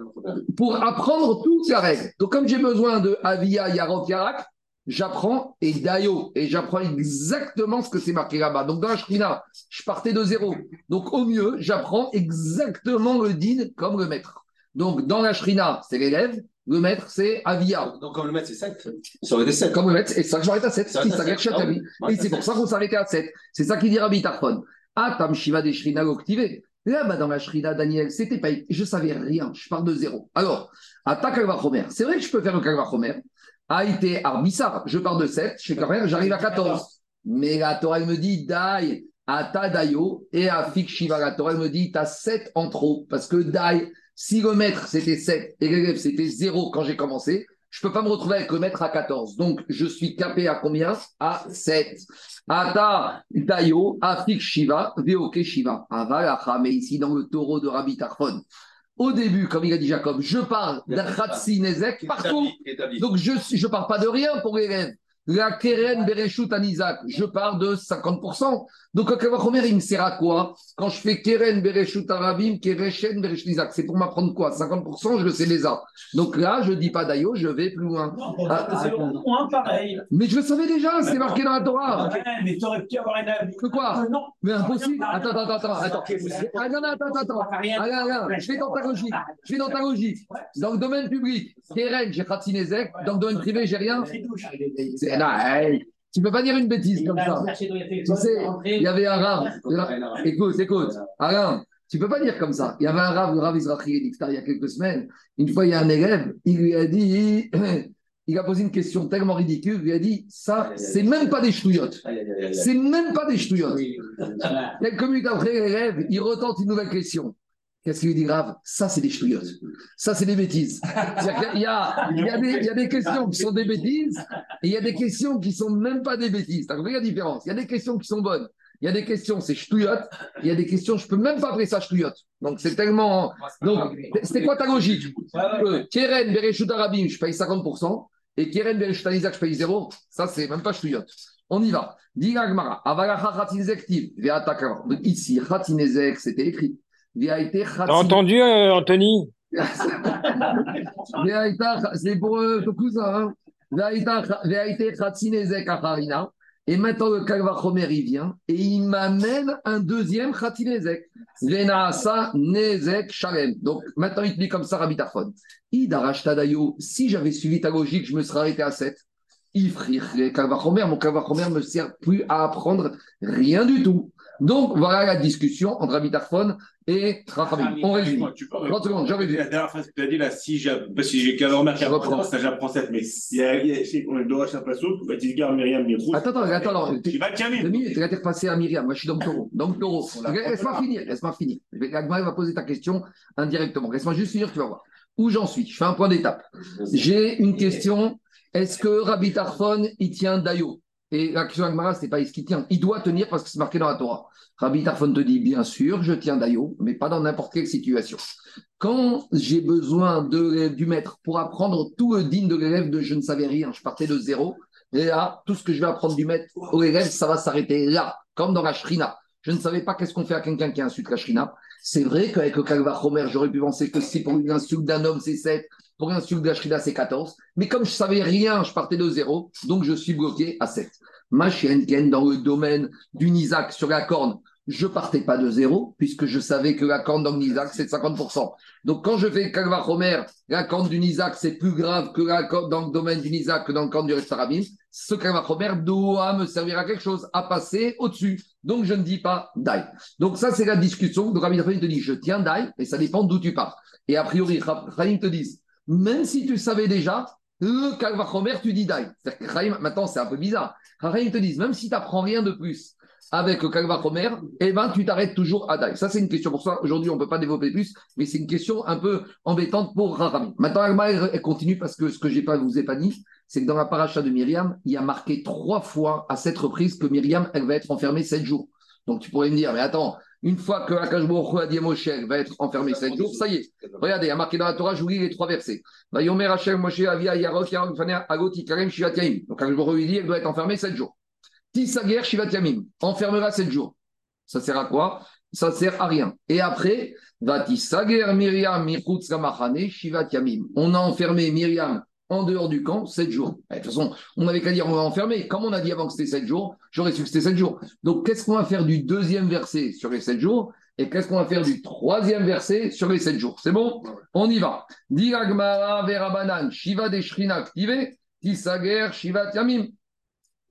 pour apprendre toutes les règles. Donc comme j'ai besoin de Avia Yarok Yarak, j'apprends et Dayo. Et j'apprends exactement ce que c'est marqué là-bas. Donc dans la Shrina, je partais de zéro. Donc au mieux, j'apprends exactement le din comme le maître. Donc dans la Shrina, c'est l'élève. Le maître, c'est Avia. Donc, comme le maître, c'est 7. Ça aurait été 7. Comme le maître, et ça m'arrête à 7. Ça à s'arrête sept. chaque Ah année. oui. Et c'est pour ça qu'on s'arrêtait à 7. C'est ça qu'il dit Rabbi Tarfon. Ah, tam shiva des shrina goktive. Là, bah, dans la shrina, Daniel, c'était pas. Je savais rien. Je pars de zéro. Alors, Ata Kalvachomer. C'est vrai que je peux faire le Kalvachomer. A été Arbissar. Je pars de 7. Chez Kalvachomer, j'arrive à 14. Mais la Torah, elle me dit, Dai, Ata Dayo. Et à Fik Shiva, la Torah, elle me dit, t'as 7 en trop. Parce que Dai, si le maître c'était 7 et l'élève c'était 0 quand j'ai commencé, je ne peux pas me retrouver avec le maître à 14. Donc, je suis capé à combien? À 7. Ata Dayo, Afik Shiva, Veoke Shiva. Avalacha, mais ici dans le taureau de Rabbi Tarfon. Au début, comme il a dit Jacob, je parle d'un Khatsi Nezek partout. Donc, je ne je pars pas de rien pour l'élève. La Keren Bereshut Anizak, je pars de 50%. Donc, le Kavachomer, il me sert à quoi? Quand je fais Keren Bereshut Arabim, Kereshen Bereshut Anizak, c'est pour m'apprendre quoi? 50%, je le sais déjà. Donc là, je ne dis pas d'ailleurs, je vais plus loin. Non, Ah, c'est au moins pareil. Mais je le savais déjà, c'est marqué dans la Torah. Ouais, mais tu aurais pu avoir un avis. Que quoi? Euh, Non. Mais impossible. Attends, attends, attends, attends. Ah non, non, attends, attends. Ah, je vais dans ta logique. Je vais dans ta logique. Dans le domaine public, Keren, j'ai Khatsinezek. Dans le domaine privé, j'ai rien. C'est- tu peux pas dire une bêtise comme ça. Tu sais, il y avait un rave. Écoute, écoute. Alain, tu peux pas dire comme ça. Il y avait un rave, le rave Israël il y a quelques semaines. Une fois, il y a un élève, il lui a dit, [CLEARS THROAT] il a posé une question tellement ridicule, il lui a dit, ça, c'est même pas des ch'touillottes. C'est même pas des ch'touillottes. Quelques minutes après, l'élève, il retente une nouvelle question. Qu'est-ce qu'il lui dit grave Ça, c'est des ch'touillottes. Ça, c'est des bêtises. Il y, a des, il y a des questions qui sont des bêtises et il y a des questions qui sont même pas des bêtises. T'as compris la différence? Il y a des questions qui sont bonnes. Il y a des questions, c'est ch'touillotte. Il y a des questions, je peux même pas appeler ça ch'touillotte. Donc, c'est tellement. Donc, c'était quoi ta logique? Que Keren, Bereshut Arabim, je paye 50%, et Keren, Bereshut Anizak, je paye 0. Ça, c'est même pas ch'touillotte. On y va. Dis Agmara, Avalacha Khatinezek Tiv, ici, Khatinezek, c'était écrit. T'as entendu, euh, Anthony? [LAUGHS] C'est pour euh, ton cousin. Hein. Et maintenant, le Kalvachomer, il vient et il m'amène un deuxième Khatinezek. Venaasa Nezek Shalem. Donc, maintenant, il te dit comme ça, Rabbi Tarfon. Idarashtadayo, si j'avais suivi ta logique, je me serais arrêté à 7. Ifrir, Kalvachomer, mon Kalvachomer ne me sert plus à apprendre rien du tout. Donc, voilà la discussion entre Rabbi Tarfon et Rachamim. On résume. Tu peux- 30 secondes, je résume. La dernière phrase que tu as dit là, si j'ai si j'ai reprends. apprend ça, j'apprends 7. Mais si si on est Dorash Apasso, va te dire Myriam Mirou. Attends, attends, attends, attends. Tu vas te calmer. Deux minutes, là, t'es repassé à Myriam. Moi, je suis dans le taureau. Dans le taureau. Laisse-moi finir, laisse-moi finir. Agmar va poser ta question indirectement. Laisse-moi juste finir, tu vas voir. Où j'en suis? Je fais un point d'étape. J'ai une question. Est-ce que Rabbi Tarfon, il tient Dayo? Et la question d'Agmara, ce n'est pas est-ce qu'il tient. Il doit tenir parce que c'est marqué dans la Torah. Rabbi Tarfon te dit, bien sûr, je tiens Dayo, mais pas dans n'importe quelle situation. Quand j'ai besoin du maître pour apprendre tout le digne de l'élève de je ne savais rien, je partais de zéro, et là, tout ce que je vais apprendre du maître au élève, ça va s'arrêter là, comme dans la shrina. Je ne savais pas qu'est-ce qu'on fait à quelqu'un qui insulte la shrina. C'est vrai qu'avec le Kalva Homer, j'aurais pu penser que si pour une insulte d'un homme, c'est 7, pour de la shrina, c'est 14. Mais comme je savais rien, je partais de zéro, donc je suis bloqué à 7. Ma chienne dans le domaine du Nizak sur la corne, je partais pas de zéro, puisque je savais que la corne dans le Nizak, c'est de 50%. Donc, quand je fais Kalva Homer, la corne du Nizak, c'est plus grave que la corne dans le domaine du Nizak que dans le corne du Restarabim. Ce Kalva Homer doit me servir à quelque chose, à passer au-dessus. Donc, je ne dis pas Dai. Donc, ça, c'est la discussion. Donc, Rabbi te dit, je tiens Dai, et ça dépend d'où tu pars. Et a priori, Chaim te dit, même si tu savais déjà, le Kalva Homer, tu dis Dai. C'est-à-dire que Chaim, maintenant, c'est un peu bizarre. Chaim te dit, même si tu n'apprends rien de plus, avec le Kalva Khomer, eh ben, tu t'arrêtes toujours à Daï. Ça, c'est une question. Pour ça, aujourd'hui, on ne peut pas développer plus, mais c'est une question un peu embêtante pour Rahami. Maintenant, Agma, elle, continue parce que ce que j'ai pas, vous ai pas c'est que dans la paracha de Myriam, il y a marqué trois fois à cette reprise que Myriam, elle va être enfermée sept jours. Donc, tu pourrais me dire, mais attends, une fois que Akash Baruch Hu a dit Moshe, va être enfermée sept jours, ça y est. Regardez, il y a marqué dans la Torah, je vous lis les trois versets. Vayomer Hashem Moshe Avia Yarok Yarok Fanea Agot Ikarem Shivat Yamim. Donc, Akash Baruch Hu lui dit, elle doit être enfermée sept jours. Tisager Shivat Yamim, enfermera sept jours. Ça sert à quoi? Ça sert à rien. Et après, va Tisager Myriam Michutz Kamachane Shivat Yamim. On a enfermé Myriam en dehors du camp sept jours. De toute façon, on n'avait qu'à dire on va enfermer. Comme on a dit avant que c'était sept jours, j'aurais su que c'était sept jours. Donc, qu'est-ce qu'on va faire du deuxième verset sur les sept jours et qu'est-ce qu'on va faire du troisième verset sur les sept jours? C'est bon? On y va. Diragmara Verabanan, Shiva de Shrina activé, Tisager, Shiva Yamim.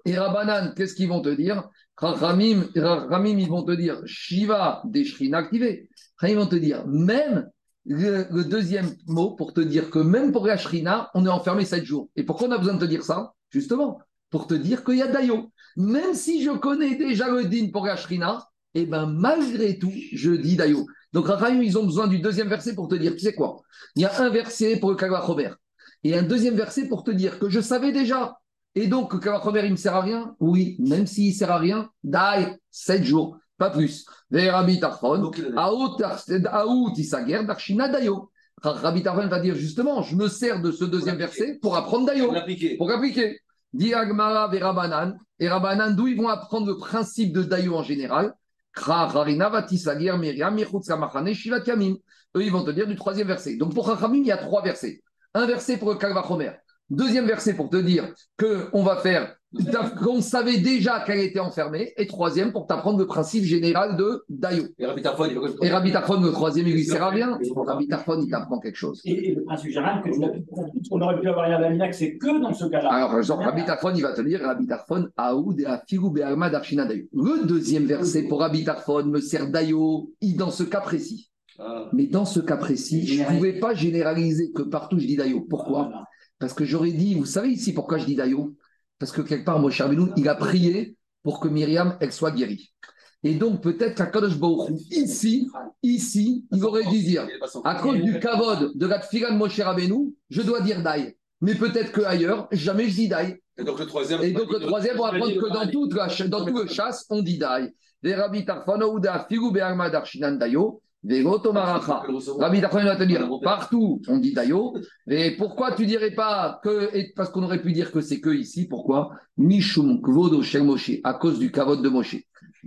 Et Rabanan, qu'est-ce qu'ils vont te dire? Ramim, ils vont te dire Shiva des activé. Ils vont te dire même le, deuxième mot pour te dire que même pour la on est enfermé sept jours. Et pourquoi on a besoin de te dire ça? Justement, pour te dire qu'il y a Dayo. Même si je connais déjà le din pour la et ben malgré tout, je dis Dayo. Donc Rahim, ils ont besoin du deuxième verset pour te dire, tu sais quoi? Il y a un verset pour le Kagwa Robert et un deuxième verset pour te dire que je savais déjà. Et donc, le Kagwa Robert, il ne me sert à rien? Oui, même s'il ne sert à rien, Dai, sept jours, pas plus. Rabbi Tarfon, dit- Aout Isager, Darshina Dayo. Rabbi Tarfon va dire justement, je me sers de ce deuxième verset pour apprendre Dayo pour appliquer. Diagmara Verabanan. Et Rabanan, d'où ils vont apprendre le principe de Dayo en général? Eux, ils vont te dire du troisième verset. Donc pour Chachamim, il y a trois versets. Un verset pour le Kalva Chomer. Deuxième verset pour te dire qu'on va faire, qu'on savait déjà qu'elle était enfermée. Et troisième pour t'apprendre le principe général de Dayo. Et Rabbi Tarfon, le troisième, il lui sert à rien. Rabbi Tarfon, il t'apprend quelque chose. Et, et le principe général, que tu n'as pu- on aurait pu avoir un Amina, c'est que dans ce cas-là. Alors, genre, Rabbi Tarfon, il va te dire, Rabbi Tarfon, Aoud et Afigou Be'alma d'Arshina Dayo. Le deuxième verset pour Rabbi Tarfon me sert Dayo, il- dans ce cas précis. Ah. Mais dans ce cas précis, je ne pouvais pas généraliser que partout je dis Dayo. Pourquoi? Voilà. Parce que j'aurais dit, vous savez ici pourquoi je dis Dayo? Parce que quelque part, Moshe Rabbeinu, il a prié pour que Myriam, elle soit guérie. Et donc, peut-être qu'à Kadosh Baruch ici, ici, il aurait dû dire, à cause du kavod de la tfila de Moshe Rabbeinu, je dois dire Daï. Mais peut-être qu'ailleurs, jamais je dis Daï. Et donc le troisième. Et donc le troisième, on va apprendre que dans, toute la, dans tout le chasse, on dit Daï. Les Rabbi Ouda, Figu, Dayo, Tomaracha. Rabbi Tarfon va te dire, partout, on dit Dayo. Et pourquoi tu dirais pas que, et parce qu'on aurait pu dire que c'est que ici, pourquoi? Mishum, Kvodo, Shem Moshe, à cause du kavod de Moshe.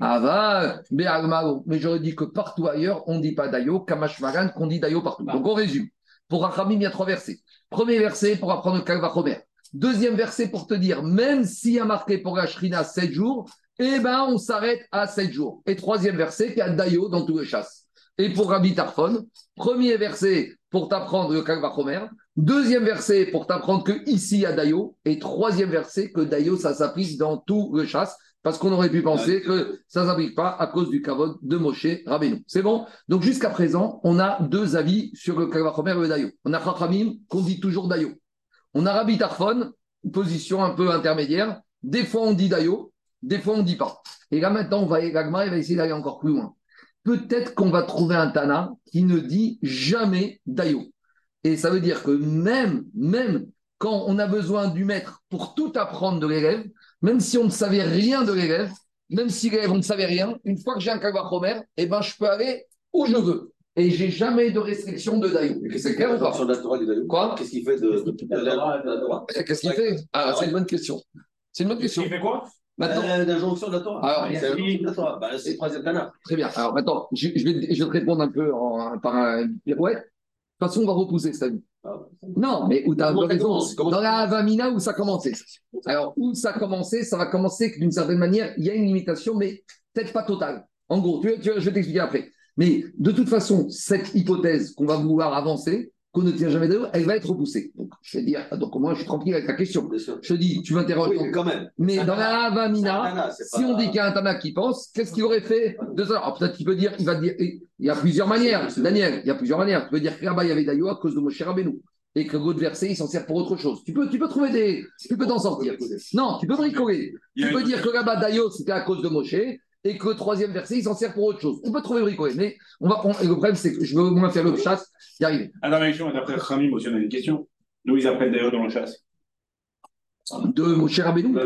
Ava. Mais j'aurais dit que partout ailleurs, on ne dit pas Dayo, Kamashmaran, qu'on dit Dayo partout. Donc on résume. Pour Rachamim, il y a trois versets. Premier verset pour apprendre le Chomer. Deuxième verset pour te dire, même s'il y a marqué pour la Shrina 7 jours, eh ben on s'arrête à 7 jours. Et troisième verset, qu'il y a Dayo dans tout le chasse. Et pour Rabbi Tarfon, premier verset pour t'apprendre le Kalva Chomer. Deuxième verset pour t'apprendre que ici il y a Dayo. Et troisième verset que Dayo, ça s'applique dans tout le chasse. Parce qu'on aurait pu penser que ça ne s'applique pas à cause du kavod de Moshe Rabbeinu. C'est bon? Donc jusqu'à présent, on a deux avis sur le Kalva Chomer et le Dayo. On a Chachamim qu'on dit toujours Dayo. On a Rabbi Tarfon, position un peu intermédiaire. Des fois on dit Dayo, des fois on ne dit pas. Et là maintenant, on va, va essayer d'aller encore plus loin. Peut-être qu'on va trouver un Tana qui ne dit jamais Dayo. Et ça veut dire que même, même quand on a besoin du maître pour tout apprendre de l'élève, même si on ne savait rien de l'élève, même si l'élève ne savait rien, une fois que j'ai un Kalva Chomer, eh ben, je peux aller où je veux. Et j'ai jamais de restriction de Dayo. C'est clair ou pas Sur la Torah du Daïou. Quoi? Qu'est-ce qu'il fait de, la, de la Torah? Qu'est-ce qu'il fait? Ah, c'est une bonne question. C'est une bonne question. Il fait quoi? Maintenant, L'injonction de la Torah. Alors, de la Torah. Bah, c'est le troisième canard. très bien. Alors maintenant, je, je vais, je vais te répondre un peu en- par un pirouette. De toute façon, on va repousser ça. Ah, Non, mais où tu as raison. Dans la Avamina, où ça a commencé? Alors, où ça a commencé, ça va commencer que d'une certaine manière, il y a une limitation, mais peut-être pas totale. En gros, tu, tu- je vais t'expliquer après. Mais de toute façon, cette hypothèse qu'on va vouloir avancer, qu'on ne tient jamais d'eux, elle va être repoussée. Donc, je vais dire, donc au moins, je suis tranquille avec la question. Je te dis, tu m'interroges. Oui, mais quand même. mais Un dans la Tana, Avamina, un [LAUGHS] Tana, c'est si on dit qu'il y a un Tana qui pense, qu'est-ce qu'il aurait fait de ça? Alors peut-être qu'il peut dire, il va dire, il y a plusieurs manières, Daniel, il y a plusieurs manières. Tu peux dire que là-bas, il y avait Dayo à cause de Moshe Rabbeinu. Et que l'autre verset, il s'en sert pour autre chose. Tu peux, tu peux trouver des. Tu peux t'en sortir. Non, tu peux bricoler. Tu peux dire que là-bas, Dayo, c'était à cause de Moshe. Et que le troisième verset, il s'en sert pour autre chose. On peut trouver bricolé, mais on va prendre. Et le problème, c'est que je veux au moins faire le chasse y arriver. Ah non, mais d'après Khamim aussi, on a une question. Nous, ils apprennent d'ailleurs dans le chasse. De mon cher Abénou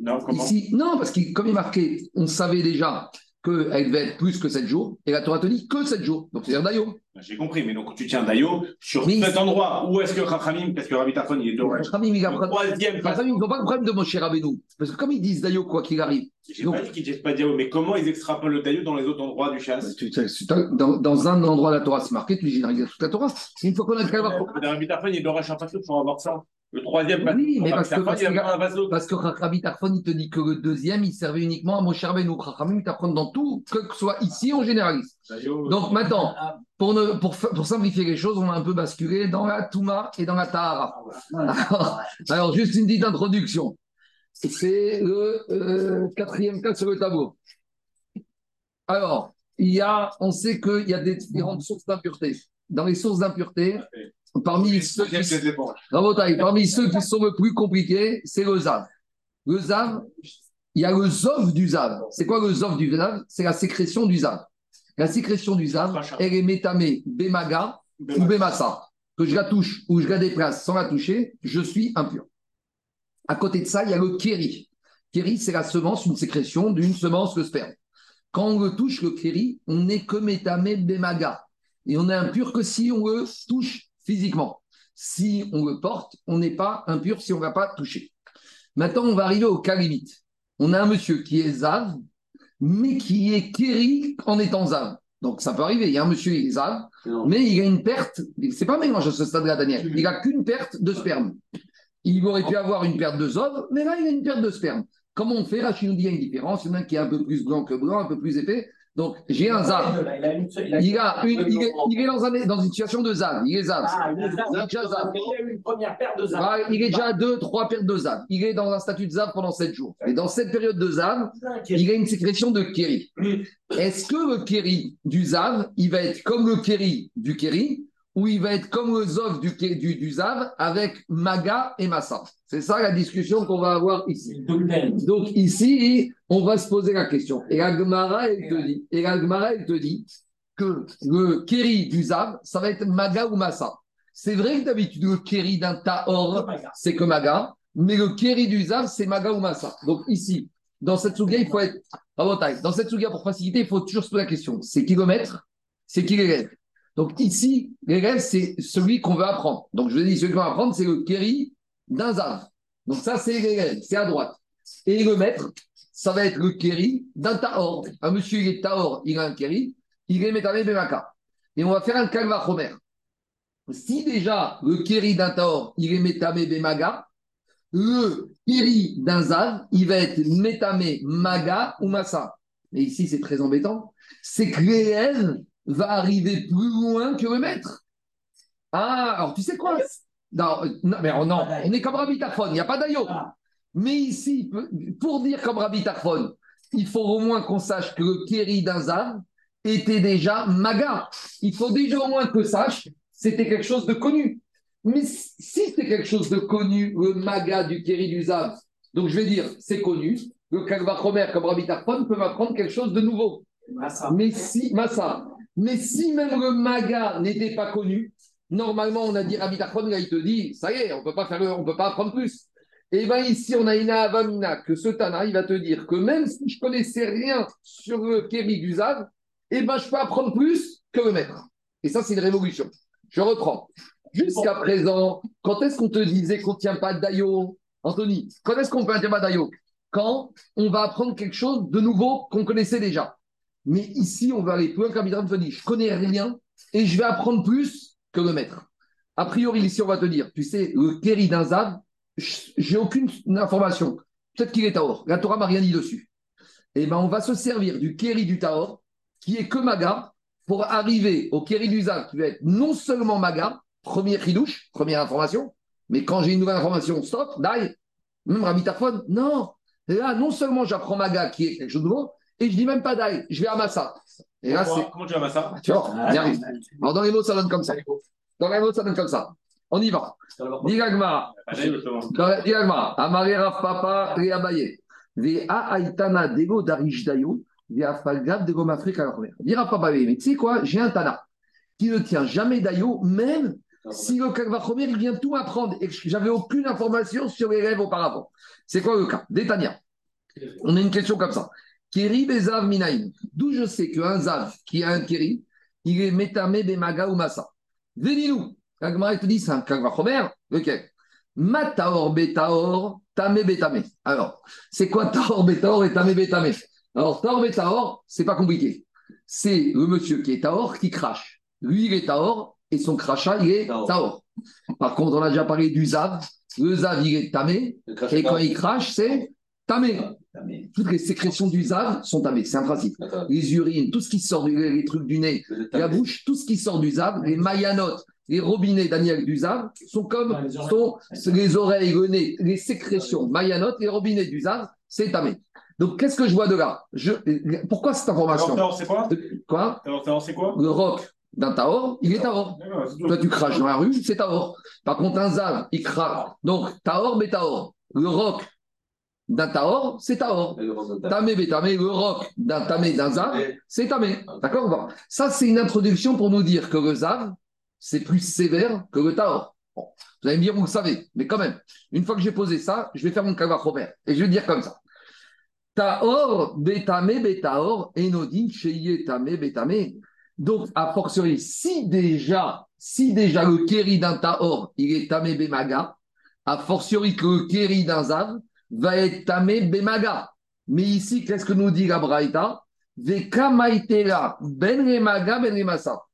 Non, comment Ici, non, parce que comme il est marqué, on savait déjà qu'elle devait être plus que 7 jours, et la Torah te dit que 7 jours. Donc c'est-à-dire Dayo. J'ai compris, mais donc tu tiens Dayo sur Mais cet endroit. Où est-ce que Rachamim, parce que Rabbi Tarfon, il est doré. Rachamim, il a Le pas- troisième place. Rachamim, ils n'ont pas le problème de mon cher Abénou. Parce que comme ils disent Dayo, quoi qu'il arrive, J'ai Donc- pas dit qu'ils disent pas Dayo, mais comment ils extrapolent le Dayo dans les autres endroits du chasse dans, dans un endroit de la Torah, c'est marqué, tu généralises toute la Torah. Une fois qu'on a le calva, Rabbi Tarfon, il est doré Pasouk pour avoir ça. Le troisième. Oui, mais parce que- Tarfon, parce il. Parce que Rabbi Tarfon, il te dit que le deuxième, il servait uniquement à Moshe Rabbeinu. Rabbi, t'apprend dans tout, que ce soit ici, on généralise. Dayo. Donc maintenant, pour, ne, pour, pour simplifier les choses, on a un peu basculé dans la Touma et dans la Tahara. [LAUGHS] Alors, alors, juste une petite introduction. C'est le euh, quatrième cas sur le tableau. Alors, il y a, on sait qu'il y a des différentes sources d'impureté. Dans les sources d'impureté, parmi ceux qui parmi ceux sont le plus compliqués, c'est le Zav. Le Zav, il y a le Zov du Zav. C'est quoi le Zov du Zav? C'est la sécrétion du Zav. La sécrétion du Zav, elle est métamée Bemaga ou Bemassa. Que je la touche ou je la déplace sans la toucher, je suis impur. À côté de ça, il y a le Kéri. Kéri, c'est la semence, une sécrétion d'une semence, le sperme. Quand on le touche, le Kéri, on n'est que métamé Bemaga. Et on est impur que si on le touche physiquement. Si on le porte, on n'est pas impur si on ne va pas toucher. Maintenant, on va arriver au cas limite. On a un monsieur qui est Zav, mais qui est Kéri en étant Zav. Donc ça peut arriver. Il y a un monsieur qui est Zav, mais il a une perte. C'est pas un mélange à ce stade-là, Daniel. Il n'a qu'une perte de sperme. Il aurait pu avoir une perte de Zov, mais là, il a une perte de sperme. Comment on fait? Rachid nous dit il y a une différence. Il y en a un qui est un peu plus blanc que blanc, un peu plus épais. Donc, j'ai un Zav. Il a une il est, il est dans, un- dans une situation de Zav. Il est Zav. Ah, il a eu une première paire de Zav. Ah, il est déjà à deux, trois pertes de Zav. Il est dans un statut de Zav pendant sept jours. Et dans cette période de Zav, il a une sécrétion de Kéri. Est-ce que le Kéri du Zav, il va être comme le Kéri du Kéri, ou il va être comme le Zov du, du, du Zav avec Maga et Massa C'est ça la discussion qu'on va avoir ici. Donc ici, on va se poser la question. Et la Gemara, elle te dit, et la Gemara, elle te dit que le Kéri du Zav, ça va être Maga ou Massa. C'est vrai que d'habitude, le Kéri d'un Tahor, c'est que Maga, mais le Kéri du Zav, c'est Maga ou Massa. Donc ici, dans cette souga, il faut être. Dans cette souga, pour faciliter, il faut toujours se poser la question c'est kilomètre, c'est l'élève Donc ici, l'élève, c'est celui qu'on veut apprendre. Donc je vous dis, celui qu'on va apprendre, c'est le Kéri d'un Zav. Donc ça, c'est l'élève, c'est à droite. Et le maître, ça va être le Kéri d'un Tahor. Un monsieur, il est Tahor, il a un Kéri, il est Métamé Bemaka. Et on va faire un Chomer. Si déjà le Kéri d'un Tahor, il est Métamé Bemaga, le Kéri d'un il va être Métamé Maga ou Massa. Et ici, c'est très embêtant. C'est que l'élève va arriver plus loin que le maître. Ah, alors tu sais quoi? Non, euh, non, mais on, non, on est comme Rabbi Tarfon, il n'y a pas d'aïo. Mais ici, pour dire comme Rabbi Tarfon, il faut au moins qu'on sache que le Kéri d'un Zav était déjà Maga. Il faut déjà au moins que sache c'était quelque chose de connu. Mais si c'est quelque chose de connu, le Maga du Kéri du Zav, donc je vais dire, c'est connu, le Kalva Khomer comme Rabbi Tarfon peut m'apprendre quelque chose de nouveau. Mais si, Massa, mais si même le Maga n'était pas connu, normalement on a dit Rabbi Tarfon, là il te dit, ça y est, on peut pas faire, on peut pas apprendre plus. Et bien ici on a une Avamina que ce Tana, il va te dire que même si je connaissais rien sur le Kéri du et ben je peux apprendre plus que le maître. Et ça c'est une révolution. Je reprends. Jusqu'à présent, quand est-ce qu'on te disait qu'on ne tient pas d'aïo Anthony, quand est-ce qu'on peut tenir pas d'aïo Quand on va apprendre quelque chose de nouveau qu'on connaissait déjà. Mais ici, on va aller plus loin qu'un te dit, je connais rien et je vais apprendre plus que le maître. A priori, ici, on va te dire, tu sais, le Kéri d'un Zav, j'ai aucune information. Peut-être qu'il est Taor. La Torah m'a rien dit dessus. Eh ben, on va se servir du Kéri du Taor, qui est que Maga, pour arriver au Kéri du Zav, qui va être non seulement Maga, premier chidouche, première information, mais quand j'ai une nouvelle information, stop, die, même Rabbi Tarfon, non. Là, non seulement j'apprends Maga, qui est quelque chose de nouveau, et je dis même pas die, je vais à Massa. Et là, c'est. Comment tu vas ça Tu vois, on y arrive. Alors, dans les mots, ça donne comme ça. Dans les mots, ça donne comme ça. On y va. Dis Gagmara. Dis Gagmara. Amare Rav Papa et Abaye. Ve a aitana dego darish dayo. Viafalgav de Gomafrik à Romer. Dira pas mais tu sais quoi, j'ai un Tana qui ne tient jamais d'aïo, même si le Kalvachomer, il vient tout apprendre et que j'avais aucune information sur les rêves auparavant. C'est quoi le cas? Détania. On a une question comme ça. Keri Bezav Minaïm. D'où je sais qu'un Zav qui a un Keri, il est Metame Bemaga ou Massa. Venez-nous. Kagmara te dit c'est un Kalvachomer. Lequel Mataor Betaor Tame Betame. Alors, c'est quoi Taor Betaor et Tame Betame Alors, Taor Betaor, c'est pas compliqué. C'est le monsieur qui est Taor qui crache. Lui, il est Taor et son crachat, il est Taor. Par contre, on a déjà parlé du Zav. Le Zav, il est Tamé. Et quand il crache, c'est Tamé. Toutes les sécrétions du Zav sont tamées, c'est un principe. Les urines, tout ce qui sort, les, trucs du nez, la bouche, tout ce qui sort du Zav, les mayanotes, les robinets Daniel du Zav sont comme sont les oreilles, le nez, les sécrétions mayanotes, les robinets du Zav, c'est tamé. Donc, qu'est-ce que je vois de là? Je, Pourquoi cette information? C'est quoi? Quoi? C'est quoi? Le roc d'un Taor, il est Taor. Toi, tu craches dans la rue, c'est Taor. Par contre, un Zav, il crache. Donc, Taor, mais Taor. Le roc d'un Taor, c'est Taor. Tamé, Bétamé, le roc d'un Tamé, d'un Zav, c'est Tamé. D'accord bon. Ça, c'est une introduction pour nous dire que le Zav, c'est plus sévère que le Taor. Bon. Vous allez me dire, vous le savez, mais quand même, une fois que j'ai posé ça, je vais faire mon Robert et je vais dire comme ça. Taor, Bétamé, Bétaor, Enodin, Cheye, Tamé, Bétamé. Donc, a fortiori, si déjà, si déjà le Kéri d'un Taor, il est Tamé Bémaga, a fortiori que le Kéri d'un Zav, va être tamé bemaga. Mais ici, qu'est-ce que nous dit la Braïta Vekamaitera ben remaga ben.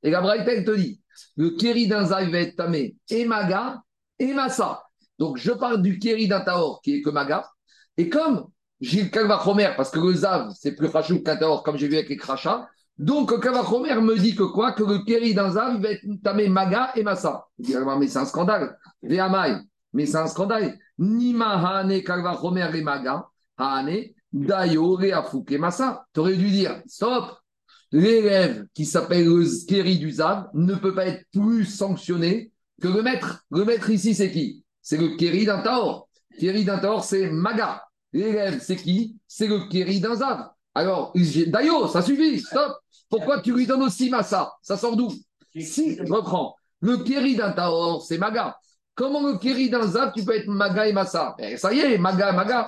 Et la Braïta, elle te dit le kéri d'un zav va être tamé et maga et massa. Donc, je parle du kéri d'un qui est que maga. Et comme le kalvachomer, parce que le zav, c'est plus rachou qu'un taor, comme j'ai vu avec les crachats, donc, Kavachomer me dit que quoi? Que le Kéri d'un va être tamé Maga et Massa. mais c'est un scandale. Véamaï, mais c'est un scandale. Nima Hane Kalvachomer et Maga, Hane, Dayo Reafuke Massa. Tu aurais dû dire stop. L'élève qui s'appelle le du Zav ne peut pas être plus sanctionné que le maître. Le maître ici, c'est qui? C'est le Kéri d'un Taor. Kéri d'un Taor, c'est Maga. L'élève, c'est qui? C'est le Kéri d'un Zav. Alors, Dayo, ça suffit, stop. Pourquoi tu lui donnes aussi Massa? Ça sort d'où? Si, je reprends. Le Kéri d'un Taor, c'est Maga. Comment le Kéri d'un tu peux être Maga et Massa eh, Ça y est, Maga, Maga.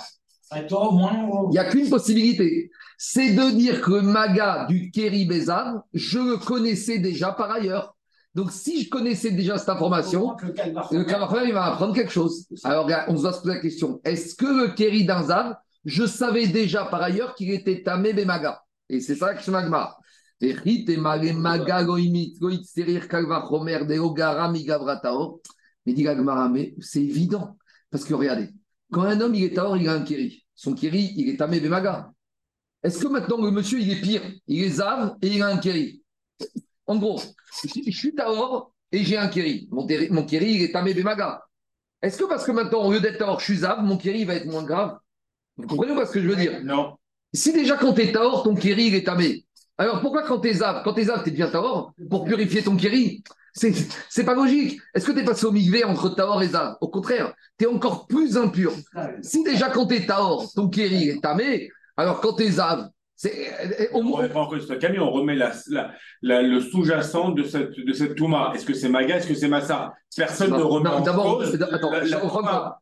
Il n'y a qu'une possibilité. C'est de dire que le Maga du Kéri Bézav, je le connaissais déjà par ailleurs. Donc, si je connaissais déjà cette information, le Kalvachomer, il va apprendre quelque chose. Alors, on se doit se poser la question est-ce que le Kéri d'un Zav, je savais déjà par ailleurs qu'il était Tamé Bémaga Et c'est ça que je m'agma. Mais dit mais c'est évident. Parce que regardez, quand un homme il est taor, il a un kiri. Son kiri, il est tamé bemaga. Est-ce que maintenant le monsieur il est pire? Il est zav et il a un kiri. En gros, je suis taor et j'ai un kiri. Mon, mon il est tamé bemaga. Est-ce que parce que maintenant, au lieu d'être taor, je suis zav, mon kiri va être moins grave? Vous comprenez pas ce que je veux dire? Non. Si déjà quand tu es taor, ton kiri, il est tamé. Alors pourquoi quand t'es zav, quand t'es zav, t'es bien taor pour purifier ton kiri c'est pas logique. Est-ce que tu es passé au migvé entre Taor et Zav? Au contraire, tu es encore plus impur. Si déjà quand tu es Taor, ton Kéri est tamé, alors quand tu es Zav, c'est, on ne remet pas en cause Camille, on remet la, la, le sous-jacent de cette, de cette Touma. Est-ce que c'est Maga, est-ce que c'est Massa? Personne ne remet en d'abord, cause. Attends,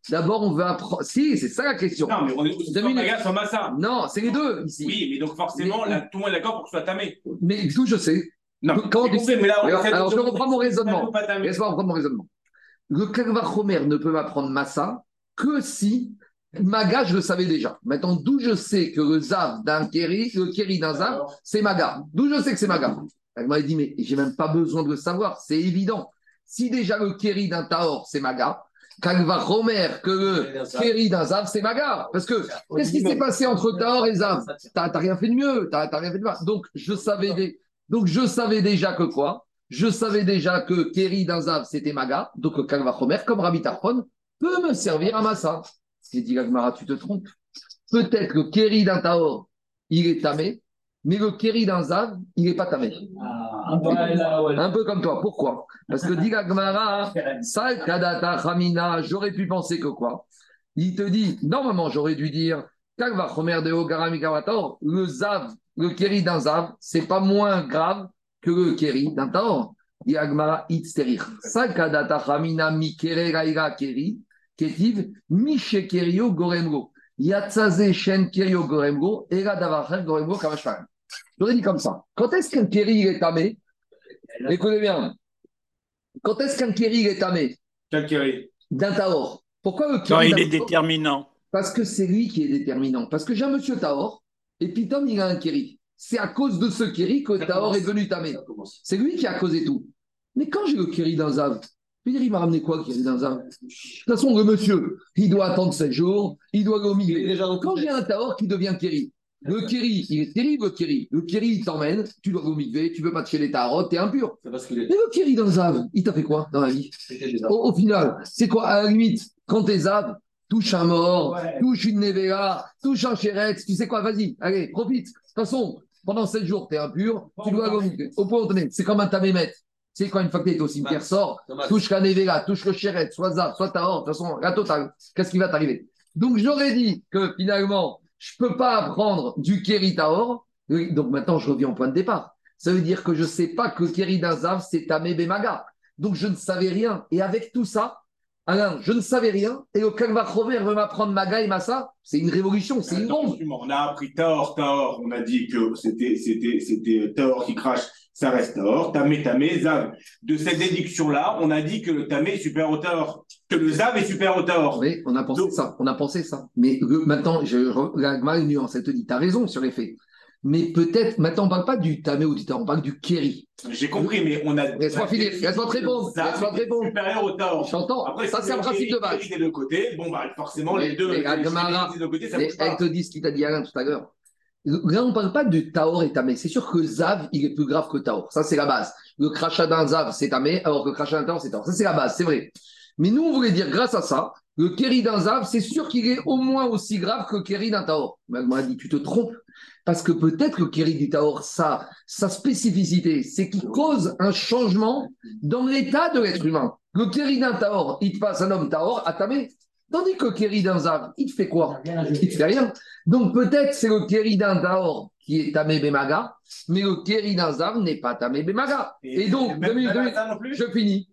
D'abord, on veut apprendre. Si, c'est ça la question. Non, mais on est soit Maga, soit Massa. Non, c'est les deux ici. Oui, mais donc forcément, tout le monde est d'accord pour que ce soit tamé. Mais d'où je sais. Non, Quand tu sais, mais là, alors, alors je reprends mon raisonnement. Laisse-moi reprendre mon raisonnement. Le Kalvachomer ne peut m'apprendre Massa que si Maga, je le savais déjà. Maintenant, d'où je sais que le Zav d'un Kéri, le Kéri d'un Zav, c'est Maga. D'où je sais que c'est Maga. Elle m'a dit, mais j'ai même pas besoin de le savoir, c'est évident. Si déjà le Kéri d'un Taor, c'est Maga, Kalvachomer, que le Kéri d'un Zav, c'est Maga. Parce que, qu'est-ce qui s'est passé entre Taor et Zav? T'as rien fait de mieux, t'as rien fait de mal. Donc, je savais, donc, je savais déjà que quoi? Je savais déjà que Kéri d'un Zav, c'était Maga. Donc, Kalvachomer, comme Rabbi Tarfon, peut me servir à Massa. J'ai dit, Gagmara, tu te trompes. Peut-être que Kéri d'un Taor, il est tamé, mais le Kéri d'un Zav, il n'est pas tamé. Ah, un, peu, comme toi. Pourquoi? Parce que dit Gagmara, [LAUGHS] Sal Kadata Ramina, j'aurais pu penser que quoi? Il te dit, normalement, j'aurais dû dire, le Zav, le Keri d'un Zav, c'est pas moins grave que le Keri d'un Taor. Yagmara Itzterich. Sakadata Hamina Mikere Raira Keri, Ketiv, Mishekerio Goremgo. Yatsaze Shen Kerio Goremgo, Era Davachel Goremgo Kamashvaran. J'aurais dit comme ça. Quand est-ce qu'un Keri il est tamé Écoutez bien. Quand est-ce qu'un Keri il est tamé Quel Keri? D'un Taor. Pourquoi le Quand Keri il est déterminant. Parce que c'est lui qui est déterminant. Parce que j'ai un monsieur Taor, et puis Tom, il a un Keri. C'est à cause de ce Keri que commence. est. Ça commence. C'est lui qui a causé tout. Mais quand j'ai le Keri d'un Zav, je veux dire, il m'a ramené quoi, le Keri d'un Zav? De toute façon, le monsieur, il doit attendre 7 jours, il doit dans Quand j'ai un Taor qui devient Keri, le Keri, il est terrible, le. Le Keri, il t'emmène, tu dois mikvé, tu veux pas te les Tarot, t'es impur. Parce est. Mais le Keri d'un Zav, il t'a fait quoi dans la vie? Au, au final, c'est quoi À la limite, quand tes Zav touche un mort, Ouais. touche une Nevera, touche un Chéretz, tu sais quoi Vas-y, allez, profite. De toute façon, pendant 7 jours, t'es impur, tu dois aller au point es. C'est comme un tamémet. Tu sais, quand une fois que t'es au cimetière, sort, touche la Nevera, touche le Chéret, soit Zav, soit Tahor, de toute façon, la totale. Qu'est-ce qui va t'arriver? Donc, j'aurais dit que finalement, je ne peux pas apprendre du Keri Tahor. Donc, maintenant, je reviens au point de départ. Ça veut dire que je ne sais pas que Keri d'un Zav, c'est Tamé Bemaga. Donc, je ne savais rien. Et avec tout ça, Alain, je ne savais rien. Et au Kalva Chomer veut m'apprendre Maga et Massa. C'est une révolution, c'est une bombe. On a appris Taor, Taor. On a dit que c'était, c'était, c'était Taor qui crache, ça reste Taor. Tamé, Tamé, Zav. De cette déduction-là, on a dit que le Tamé est supérieur au Taor. Que le Zav est supérieur au Taor. Oui, on a pensé Donc- ça. On a pensé ça. Mais le- maintenant, je, la est nuance. Elle te dit, tu as raison sur les faits. Mais peut-être, maintenant, on ne parle pas du Tamé ou du Tahor, on parle du Keri. J'ai compris, mais on a. Laisse-moi finir, laisse-moi te répondre, laisse-moi te répondre. supérieur au Taor. J'entends. Après, Ça, si c'est un principe de base. Des deux côtés, bon, bah, forcément, Mais- les deux. mais les ça bouge elle te dit ce qu'il t'a dit Alain tout à l'heure. Là, on ne parle pas du Taor et Tamé. C'est sûr que Zav, il est plus grave que Taor. Ça, c'est la base. Le crachat d'un Zav, c'est Tamé, alors que le crachat d'un Taor, c'est Taor. Ça, c'est la base, c'est vrai. Mais nous, on voulait dire, grâce à ça, le Kéri d'un Zav, c'est sûr qu'il est au moins aussi grave que le Kéri d'un Taor. Mais elle m'a dit, tu te trompes. Parce que peut-être que le Kéri du Taor, ça, sa spécificité, c'est qu'il cause un changement dans l'état de l'être humain. Le Kéri d'un Taor, il te passe un homme Taor à Tamé. Tandis que le Kéri d'un Zav, il te fait quoi? Il te fait rien. Donc peut-être c'est le Kéri d'un Taor qui est Tamé Bemaga, mais le Kéri d'un Zav n'est pas Tamé Bemaga. Et, donc, deux minutes, non plus? je finis.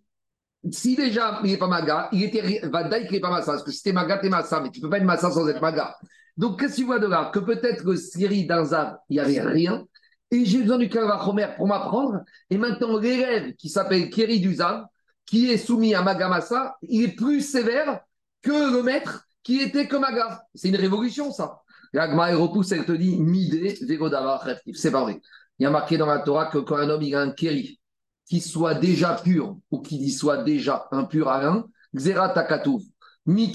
Si déjà il n'est pas Maga, il était Vadaï qui n'est pas Massa, parce que si t'es Maga, t'es Massa, mais tu peux pas être Massa sans être Maga. Donc qu'est-ce que tu vois de là Que peut-être que d'un Zav, il n'y avait rien, et j'ai besoin du Kalvachomer pour m'apprendre, et maintenant l'élève qui s'appelle Kéri du Zav, qui est soumis à Maga Massa, il est plus sévère que le maître qui était que Maga. C'est une révolution, ça. L'Agma, repousse, elle te dit Midé, Vegodava. C'est pas vrai. Il y a marqué dans la Torah que quand un homme il a un kéri, qui soit déjà pur ou qui soit déjà impur à l'un, Xera Takatouv, Mi.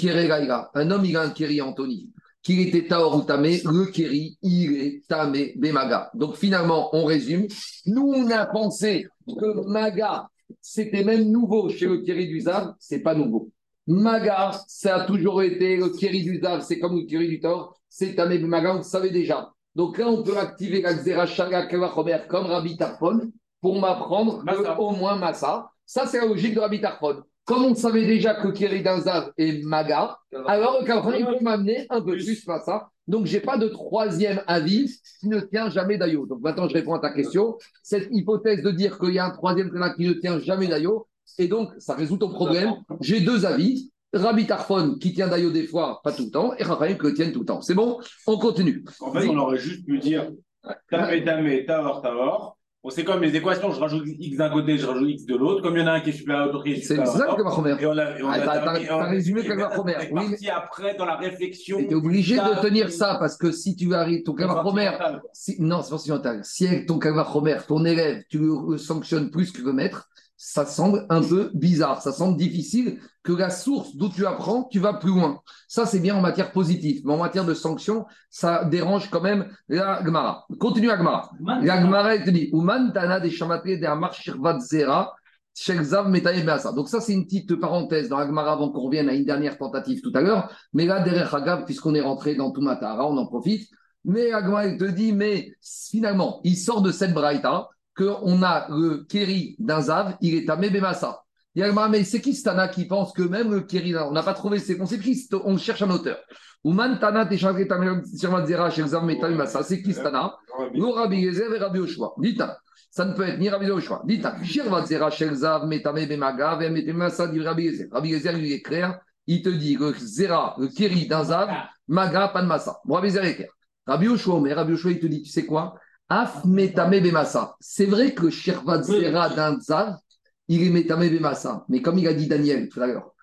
Un homme il a un kéri, Anthony, qu'il était Taor ou Tamé, le kéri, il est Tamé, Bemaga. Donc finalement, on résume. Nous, on a pensé que Maga, c'était même nouveau chez le kéri du Zav, c'est pas nouveau. Maga, ça a toujours été le Kéri du Zav, c'est comme le Kéri du Tor, c'est Tamé Maga, on le savait déjà. Donc là, on peut activer la Xera Shaga Kavachomer comme Rabbi Tarfon pour m'apprendre au moins Massa. Ça, c'est la logique de Rabbi Tarfon. Comme on savait déjà que Kéri d'un Zav est Maga, alors le il peut m'amener un peu plus Massa. Donc, j'ai pas de troisième avis qui ne tient jamais d'ailleurs. Donc maintenant, je réponds à ta question. Cette hypothèse de dire qu'il y a un troisième prénom qui ne tient jamais d'ailleurs, et donc, ça résout ton problème. J'ai deux avis. Rabbi Tarfon qui tient d'ailleurs des fois, pas tout le temps, et Raphaël qui le tienne tout le temps. C'est bon? On continue. En fait, on aurait juste pu dire Tamé, Tamé, Taor, Taor. Sait comme les équations, je rajoute X d'un côté, je rajoute X de l'autre. Comme il y en a un qui est supérieur à l'autre, qui est C'est supérieur à ça. Kavachomer. Et on a, on Ah, a t'as- terminé- on a- résumé est Oui, parti après dans la réflexion. Tu es obligé de tenir ça parce que si tu arrives, ton Kavachomer, si, non, c'est pas sentimental. Si avec ton Kavachomer, ton élève, tu le sanctionnes plus que le maître, ça semble un peu bizarre. Ça semble difficile que la source d'où tu apprends, tu vas plus loin. Ça, c'est bien en matière positive. Mais en matière de sanction, ça dérange quand même la Gemara. Continue la Gemara. La Gemara, elle te dit Uman tana des chamatrés des amarshirvat zera. Donc ça, c'est une petite parenthèse dans la Gemara avant qu'on revienne à une dernière tentative tout à l'heure. Mais là, derrière Hagav, puisqu'on est rentré dans Tumatara, on en profite. Mais la Gemara, elle te dit, mais finalement, il sort de cette braïta qu'on a le Keri d'un Zav, il est à Mebemasa. Il y a le mais c'est qui ce Tana qui pense que même le Kéri, on n'a pas trouvé ses concepts, on cherche un auteur. Ouman Tana, c'est qui ce Tana Nous, Rabbi Yezer et Rabbi Oshua. Dita, ça ne peut être ni Rabbi Oshua. Dita, Shirvat Zera Shelzav, Metame Bemaga, Vemetemasa, dit Rabbi Yezer. Rabbi Yezer, il est clair, il te dit le Zera, le Kéri d'un Zav, Maga, pas de Massa. Bon, Rabbi Yezer est clair. Rabbi Oshua, mais Rabbi Oshua, il te dit, tu sais quoi? Af Metame Bemasa. C'est vrai que Shirvat Zera d'un Zav, il est Metame Bemasa. Mais comme il a dit Daniel tout à l'heure,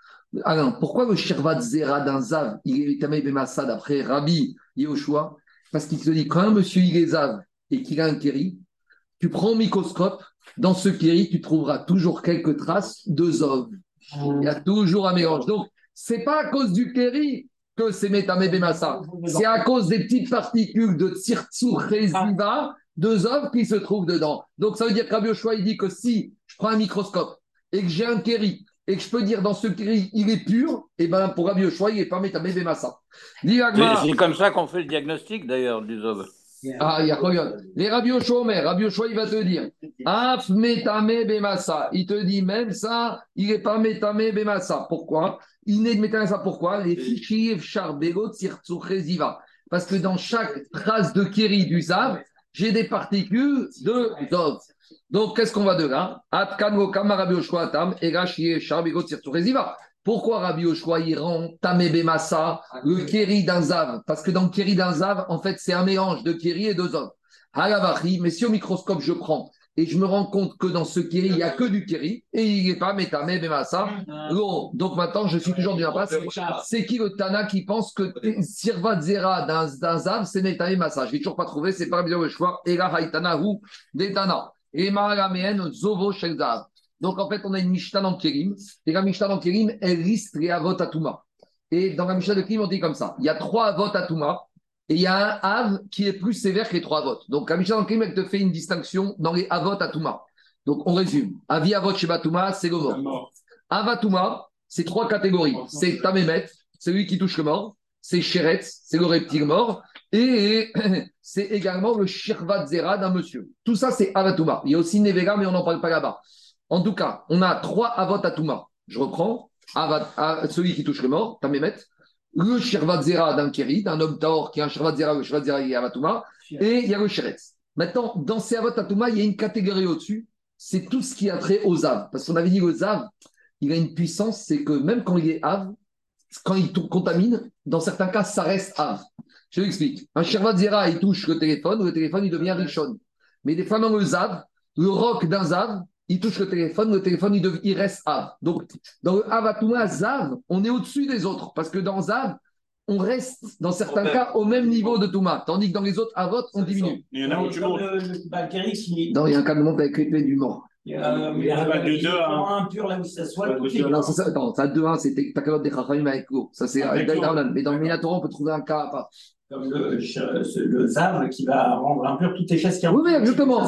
alors, pourquoi le Shirvat Zera d'un Zav, il est Metame Bemasa d'après Rabbi Yehoshua? Parce qu'il te dit, quand un monsieur il est Zav et qu'il a un Kéri, tu prends un microscope, dans ce Kéri, tu trouveras toujours quelques traces de Zov. Il y a toujours un mélange. Donc, c'est pas à cause du Kéri que c'est Metame Bemasa. C'est à cause des petites particules de Tzirtzur Reziva de Zov qui se trouvent dedans. Donc, ça veut dire que Rabbi il dit que si je prends un microscope et que j'ai un Kéri, et que je peux dire dans ce Kéri, il est pur, et ben pour Rabbi Yoshua, il n'est pas Metame Bemasa. C'est comme ça qu'on fait le diagnostic d'ailleurs du Zov. Ah, il y a quoi Les Rabbi Omer, Rabbi Oshua, il va te dire Af metame bemasa. Il te dit même ça, il n'est pas metame bemasa. Pourquoi? Il n'est metame ça pourquoi? Les fichiers charbego. Parce que dans chaque trace de kéri du Zav, j'ai des particules de Dov. Donc, qu'est-ce qu'on va de là? Oshua. Pourquoi Rabbi Yoshua il rend Tamebe Massa, le Kéri d'un Zav? Parce que dans le Kéri en fait, c'est un mélange de Kéri et de Zov. Mais si au microscope je prends et je me rends compte que dans ce Kéri, il n'y a que du Kéri et il n'est pas Metame Massa. Donc maintenant, je suis toujours du impasse. C'est qui le Tana qui pense que Sirva Zera d'un Zav, c'est Metame Massa Je ne l'ai toujours pas trouvé, c'est pas Rabbi Yoshua. Et là, Haïtana ou Detana. Et Maharaméen, Zovo Zav. Donc, en fait, on a une Mishnah dans Kérim. Et la Mishnah dans Kérim, elle risque les Avot Touma. Et dans la Mishnah de Kérim, on dit comme ça il y a trois Avot Touma. Et il y a un Av qui est plus sévère que les trois Avot. Donc, dans Kérim, elle te fait une distinction dans les Avot Touma. Donc, on résume. Avi Avot Shebatuma, c'est le mort. Avatuma, c'est trois catégories. C'est Tamemet, c'est lui qui touche le mort. C'est Sheretz, c'est le reptile mort. Et [CLEARS THROAT] c'est également le Shirvat Zera d'un monsieur. Tout ça, c'est Avatuma. Il y a aussi Nevega, mais on n'en parle pas là-bas. En tout cas, on a trois avot atuma. Je reprends. celui qui touche le mort, Tamémet. Le Shirvat Zera d'un Kéri, d'un homme Taor qui a un Shirvat Zera, le Shirvat Zera, il y a Avatuma. Et il y a le Sheretz. Maintenant, dans ces avot atuma, il y a une catégorie au-dessus. C'est tout ce qui a trait aux Zav. Parce qu'on avait dit que Zav, il a une puissance, c'est que même quand il est Av, quand il contamine, dans certains cas, ça reste Av. Je vous explique. Un Shirvat Zera, il touche le téléphone, le téléphone, il devient Rishon. Mais des fois, dans le Zav, le roc d'un Zav, il touche le téléphone, le téléphone, il, reste Av. Donc, dans le Avatuma, Zav, on est au-dessus des autres. Parce que dans Zav, on reste, dans certains cas, au même niveau de Touma. Tandis que dans les autres Avot, on diminue. Il y en a où tu montes. Non, il y a un cas de monte avec l'épée du mort. Il y a, il y a de 2 à 1 pur là où ça soit. Non, c'est ça, attends, ça 2 1, c'était Takalot des Chachamim avec l'eau. Ça, c'est avec Mais dans le Minatora, on peut trouver un cas à part comme le, le ZAV qui va rendre impur toutes les chaises qui ont. Oui, oui, exactement.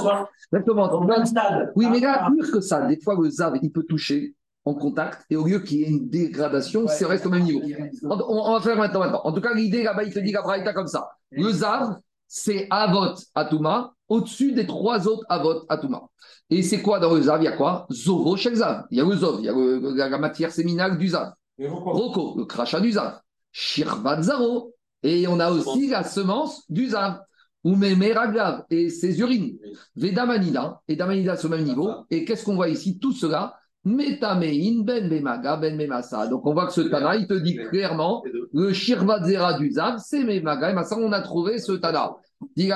exactement. stade. Oui, mais là, plus que ça, des fois, le ZAV, il peut toucher en contact et au lieu qu'il y ait une dégradation, c'est reste au même niveau. On, va faire maintenant, maintenant. En tout cas, l'idée là-bas, il te dit la comme ça. Le ZAV, c'est Avot Atuma, au-dessus des trois autres Avot Atuma. Et c'est quoi dans le ZAV Il y a quoi? Zovo chez ZAV. Il y a le Zov, il y a la, matière séminale du ZAV. Roko, le crachat du ZAV. Shirvat Zaro, et on a aussi la semence du zav, ou Meraglav, et ses urines. Vedamanida, et Damanida sur le même niveau. Et qu'est-ce qu'on voit ici? Tout cela, Metamein, Ben Memaga, Ben Memasa. Donc on voit que ce Tana, il te dit clairement, le Shirvadzera du Zav, c'est Memaga, et maintenant on a trouvé ce Tana. Mais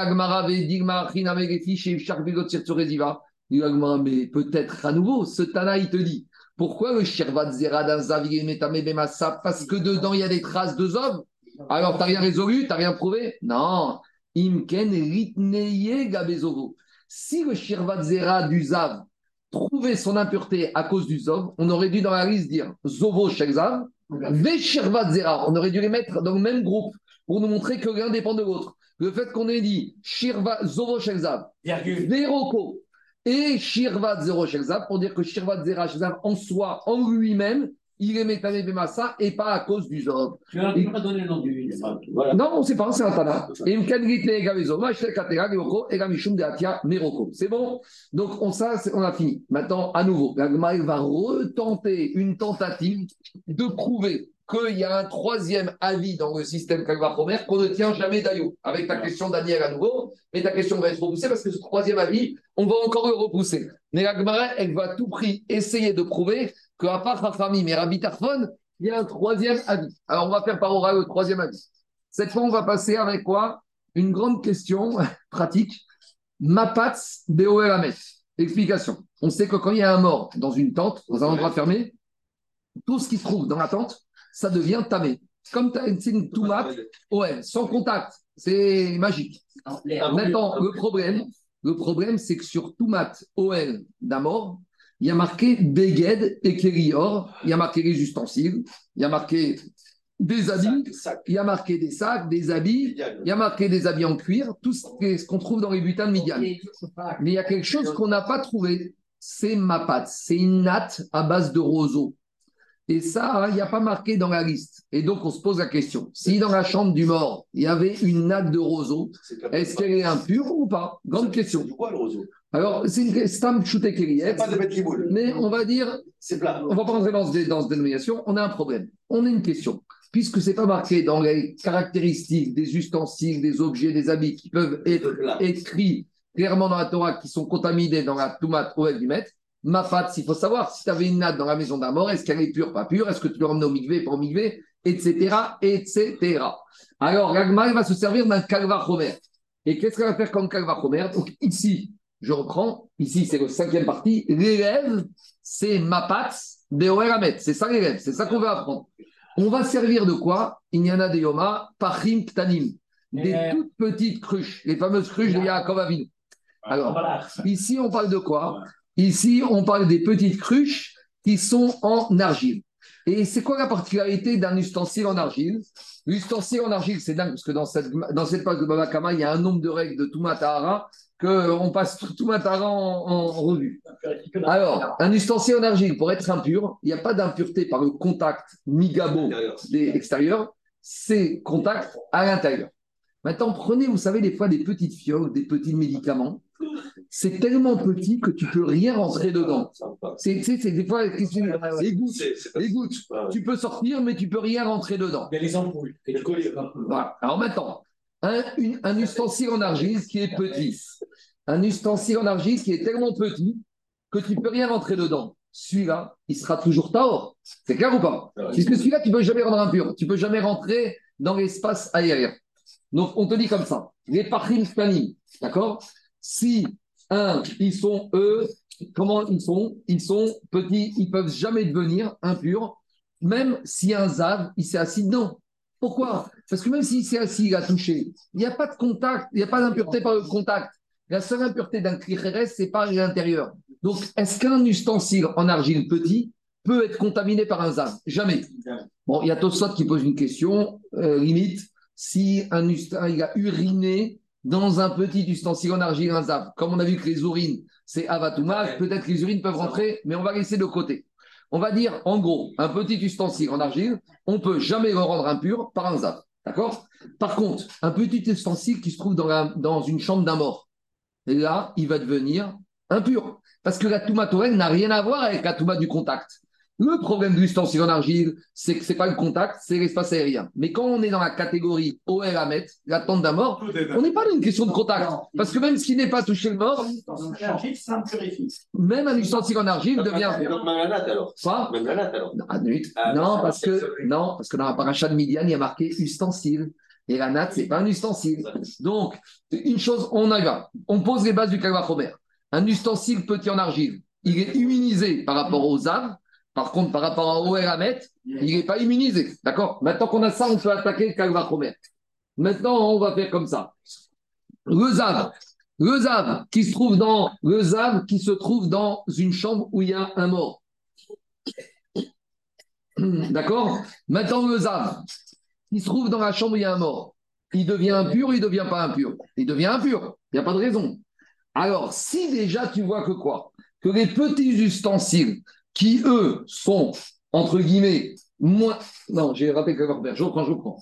peut-être à nouveau, ce Tana, il te dit, pourquoi le Shirvadzera d'un Zav, il est Metame Parce que dedans, il y a des traces de Zov. Alors, tu n'as rien résolu, tu n'as rien prouvé? Non. Imken ritneye gabezovo. Si le Shirvat Zera du Zav trouvait son impureté à cause du Zov, on aurait dû dans la liste dire Zovo Zav, Ve Shirvat Zera. On aurait dû les mettre dans le même groupe pour nous montrer que l'un dépend de l'autre. Le fait qu'on ait dit Shirva, Zovo Zav, Veroko et Shirvat Zero Zav, pour dire que Shirvat Zera Zav en soi, en lui-même, il est métalé Bemassa et pas à cause du Zov. Tu n'as pas donné le nom du. Voilà. Non, on ne sait pas, c'est un Tana. Et. C'est bon? Donc, on, ça, c'est- on a fini. Maintenant, à nouveau, la va retenter une tentative de prouver qu'il y a un troisième avis dans le système Kalvachomer qu'on ne tient jamais d'ailleurs. Avec ta question, Daniel, à nouveau, mais ta question va être repoussée parce que ce troisième avis, on va encore le repousser. Mais la elle va à tout prix essayer de prouver qu'à part Rafamim et Rabbi Tarfon, il y a un troisième avis. Alors, on va faire par oral le troisième avis. Cette fois, on va passer avec quoi? Une grande question [LAUGHS] pratique. Mapats Beoelamet. Explication. On sait que quand il y a un mort dans une tente, dans un endroit fermé, tout ce qui se trouve dans la tente, ça devient tamé. Comme tu as une tomate, ouais, sans contact. C'est magique. L'air. Maintenant, le problème, le problème, c'est que sur Toumat OL d'un mort, il y a marqué Beged et Kerior, il y a marqué les ustensiles, il y a marqué des habits, il y a marqué des sacs, des habits, il y a marqué des habits en cuir, tout ce qu'on trouve dans les butins de Midian. Mais il y a quelque chose qu'on n'a pas trouvé, c'est ma pâte, c'est une natte à base de roseau. Et ça, hein, il n'y a pas marqué dans la liste. Et donc, on se pose la question, si dans la chambre du mort, il y avait une natte de roseau, est-ce qu'elle est impure ou pas? Grande question. Quoi le roseau? Alors, c'est une stam C'est pas de mais on va dire, C'est plat. on va pas rentrer dans, ce, dans cette dénomination, on a un problème. On a une question. Puisque c'est pas marqué dans les caractéristiques des ustensiles, des objets, des habits qui peuvent être écrits clairement dans la Torah, qui sont contaminés dans la tomate au du maître, ma pâte, il faut savoir, si tu avais une natte dans la maison d'un mort, est-ce qu'elle est pure, pas pure, est-ce que tu l'as emmenée au migvé, pas au migvé, etc., etc. Alors, l'agma, il va se servir d'un calva romer. Et qu'est-ce qu'elle va faire comme calva romer? Donc ici, je reprends, ici c'est le cinquième partie, l'élève, c'est ma pâte de Oeramet, c'est ça l'élève, c'est ça qu'on va apprendre. On va servir de quoi? Inyana de Yoma, Pachim Ptanim, des Mais- toutes petites cruches, les fameuses cruches de Yaakov Avinu. Alors. [LAUGHS] Ici, on parle de quoi? Ici, on parle des petites cruches qui sont en argile. Et c'est quoi la particularité d'un ustensile en argile? L'ustensile en argile, c'est dingue, parce que dans cette, dans cette page de Baba Kama, il y a un nombre de règles de Toumatahara qu'on passe Toumatahara en, en revue. Alors, un ustensile en argile, pour être impur, il n'y a pas d'impureté par le contact migabo des extérieurs, c'est contact à l'intérieur. Maintenant, prenez, vous savez, des fois des petites fioles, des petits médicaments. C'est tellement petit que tu peux rien rentrer dedans. C'est, des fois, les gouttes, les gouttes. Tu peux sortir, mais tu peux rien rentrer dedans. Il y a les ampoules. Voilà. Alors maintenant, un, une- un ustensile en argile qui est petit, un ustensile en argile qui est tellement petit que tu peux rien rentrer dedans. Celui-là, il sera toujours taor. C'est clair ou pas? Puisque celui-là, tu peux jamais rendre impur. Tu peux jamais rentrer dans l'espace aérien. Donc, on te dit comme ça. Les pachim d'accord? Si, un, ils sont eux, comment ils sont? Ils sont petits, ils peuvent jamais devenir impurs, même si un zav, il s'est assis dedans. Pourquoi? Parce que même s'il s'est assis, il a touché, il n'y a pas de contact, il n'y a pas d'impureté par le contact. La seule impureté d'un clichérès, c'est par l'intérieur. Donc, est-ce qu'un ustensile en argile petit peut être contaminé par un zav Jamais. Bon, il y a Tosot qui pose une question, euh, limite, si un ustensile il a uriné dans un petit ustensile en argile, un zav, comme on a vu que les urines, c'est avatumage, peut-être que les urines peuvent rentrer, mais on va laisser de côté. On va dire, en gros, un petit ustensile en argile, on peut jamais le rendre impur par un zav. D'accord? Par contre, un petit ustensile qui se trouve dans, une chambre d'un mort, là, il va devenir impur. Parce que la touma n'a rien à voir avec la touma du contact. Le problème de l'ustensile en argile, c'est que ce n'est pas le contact, c'est l'espace aérien. Mais quand on est dans la catégorie OL à mettre, la tente d'un mort, on n'est pas dans une question de contact. Parce que même ce qui n'est pas touché le mort, ça même un ustensile en argile devient même la natte alors. Quoi? Même la natte alors. non, ça, parce que, non, parce que dans la paracha de Midian, il y a marqué ustensile. Et la natte, c'est pas un ustensile. Donc, une chose, on y va. On pose les bases du Kalvachomer. Un ustensile petit en argile, il est immunisé par rapport aux arbres. Par contre, par rapport à Oeramet, il n'est pas immunisé. D'accord? Maintenant qu'on a ça, on peut attaquer Kalvachomer. Maintenant, on va faire comme ça. Le Zav. Le Zav qui se trouve dans qui se trouve dans une chambre où il y a un mort. [CLEARS THROAT] D'accord? Maintenant, le Zav qui se trouve dans la chambre où il y a un mort. Il devient impur il ne devient pas impur? Il devient impur. Il n'y a pas de raison. Alors, si déjà tu vois que quoi? Que les petits ustensiles qui, eux, sont entre guillemets, moins. Non, j'ai raté Kalvachomer, je reprends, je reprends.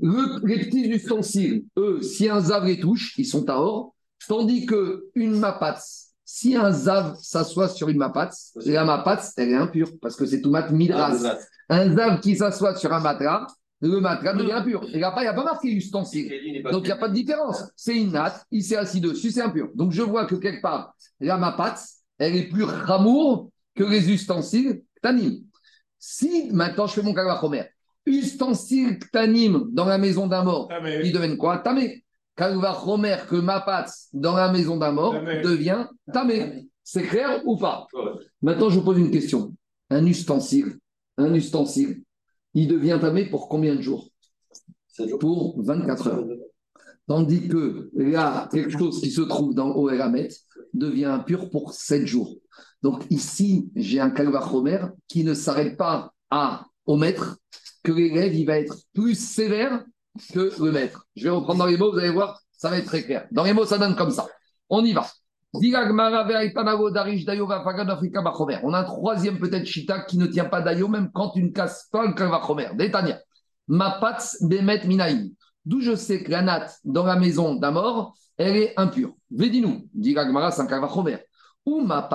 Le- les petits ustensiles, eux, si un zav les touche, ils sont à or, tandis que une mapatz, si un zav s'assoit sur une mapatz, la mapatz, elle est impure, parce que c'est tout mat midras. Un zav qui s'assoit sur un matelas, le matelas devient impur. Il n'y a, pas- il a pas marqué ustensile. Donc, il n'y a pas de différence. C'est une natte, il s'est assis dessus, c'est impur. Donc, je vois que quelque part, la mapatz, elle est plus ramour que les ustensiles tanim. Si, maintenant, je fais mon kalvachomer, ustensiles tanim dans la maison d'un mort, Ah, ils deviennent quoi? Tamé. Kalvachomer que mapatz dans la maison d'un mort Tamé. devient tamé. C'est clair ou pas? Ouais. Maintenant, je vous pose une question. Un ustensile, un ustensile, il devient tamé pour combien de jours? Pour 24 heures. Tandis que là, quelque chose qui se trouve dans Oeramet devient impur pour 7 jours. Donc ici, j'ai un calvachomer qui ne s'arrête pas à, au maître, que l'élève, il va être plus sévère que le maître. Je vais reprendre dans les mots, vous allez voir, ça va être très clair. Dans les mots, ça donne comme ça. On y va. On a un troisième peut-être chita qui ne tient pas d'ayo, même quand tu ne casses pas le calvachomer. Détania. Ma patz bemet minaïm. D'où je sais que la natte dans la maison d'un mort, elle est impure. Védis-nous, dit Gagmara, calvachomer. Ou ma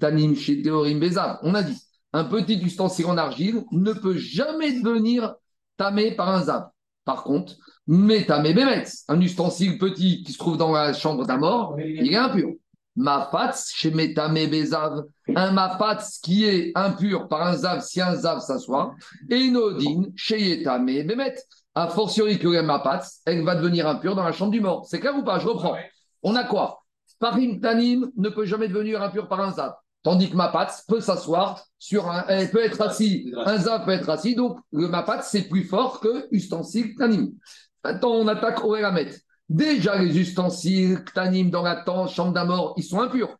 tanim chez Théorim Bezav. On a dit, un petit ustensile en argile ne peut jamais devenir tamé par un zav. Par contre, métamé bémetz, un ustensile petit qui se trouve dans la chambre d'un mort, il est impur. Ma patz chez métamé bézav, un mapatz qui est impur par un zav si un zav s'assoit, et nodine chez yetamé bémet. A fortiori que mapatz, elle va devenir impure dans la chambre du mort. C'est clair ou pas? Je reprends. On a quoi? Parim Tanim ne peut jamais devenir impur par un Zav. Tandis que Mapatz peut s'asseoir sur un. Elle peut être assis. Un Zav peut être assis. Donc, le Mapatz, c'est plus fort que ustensile Tanim. Maintenant, on attaque au Elamet. Déjà, les ustensiles Tanim dans la tente, chambre d'un mort, ils sont impurs.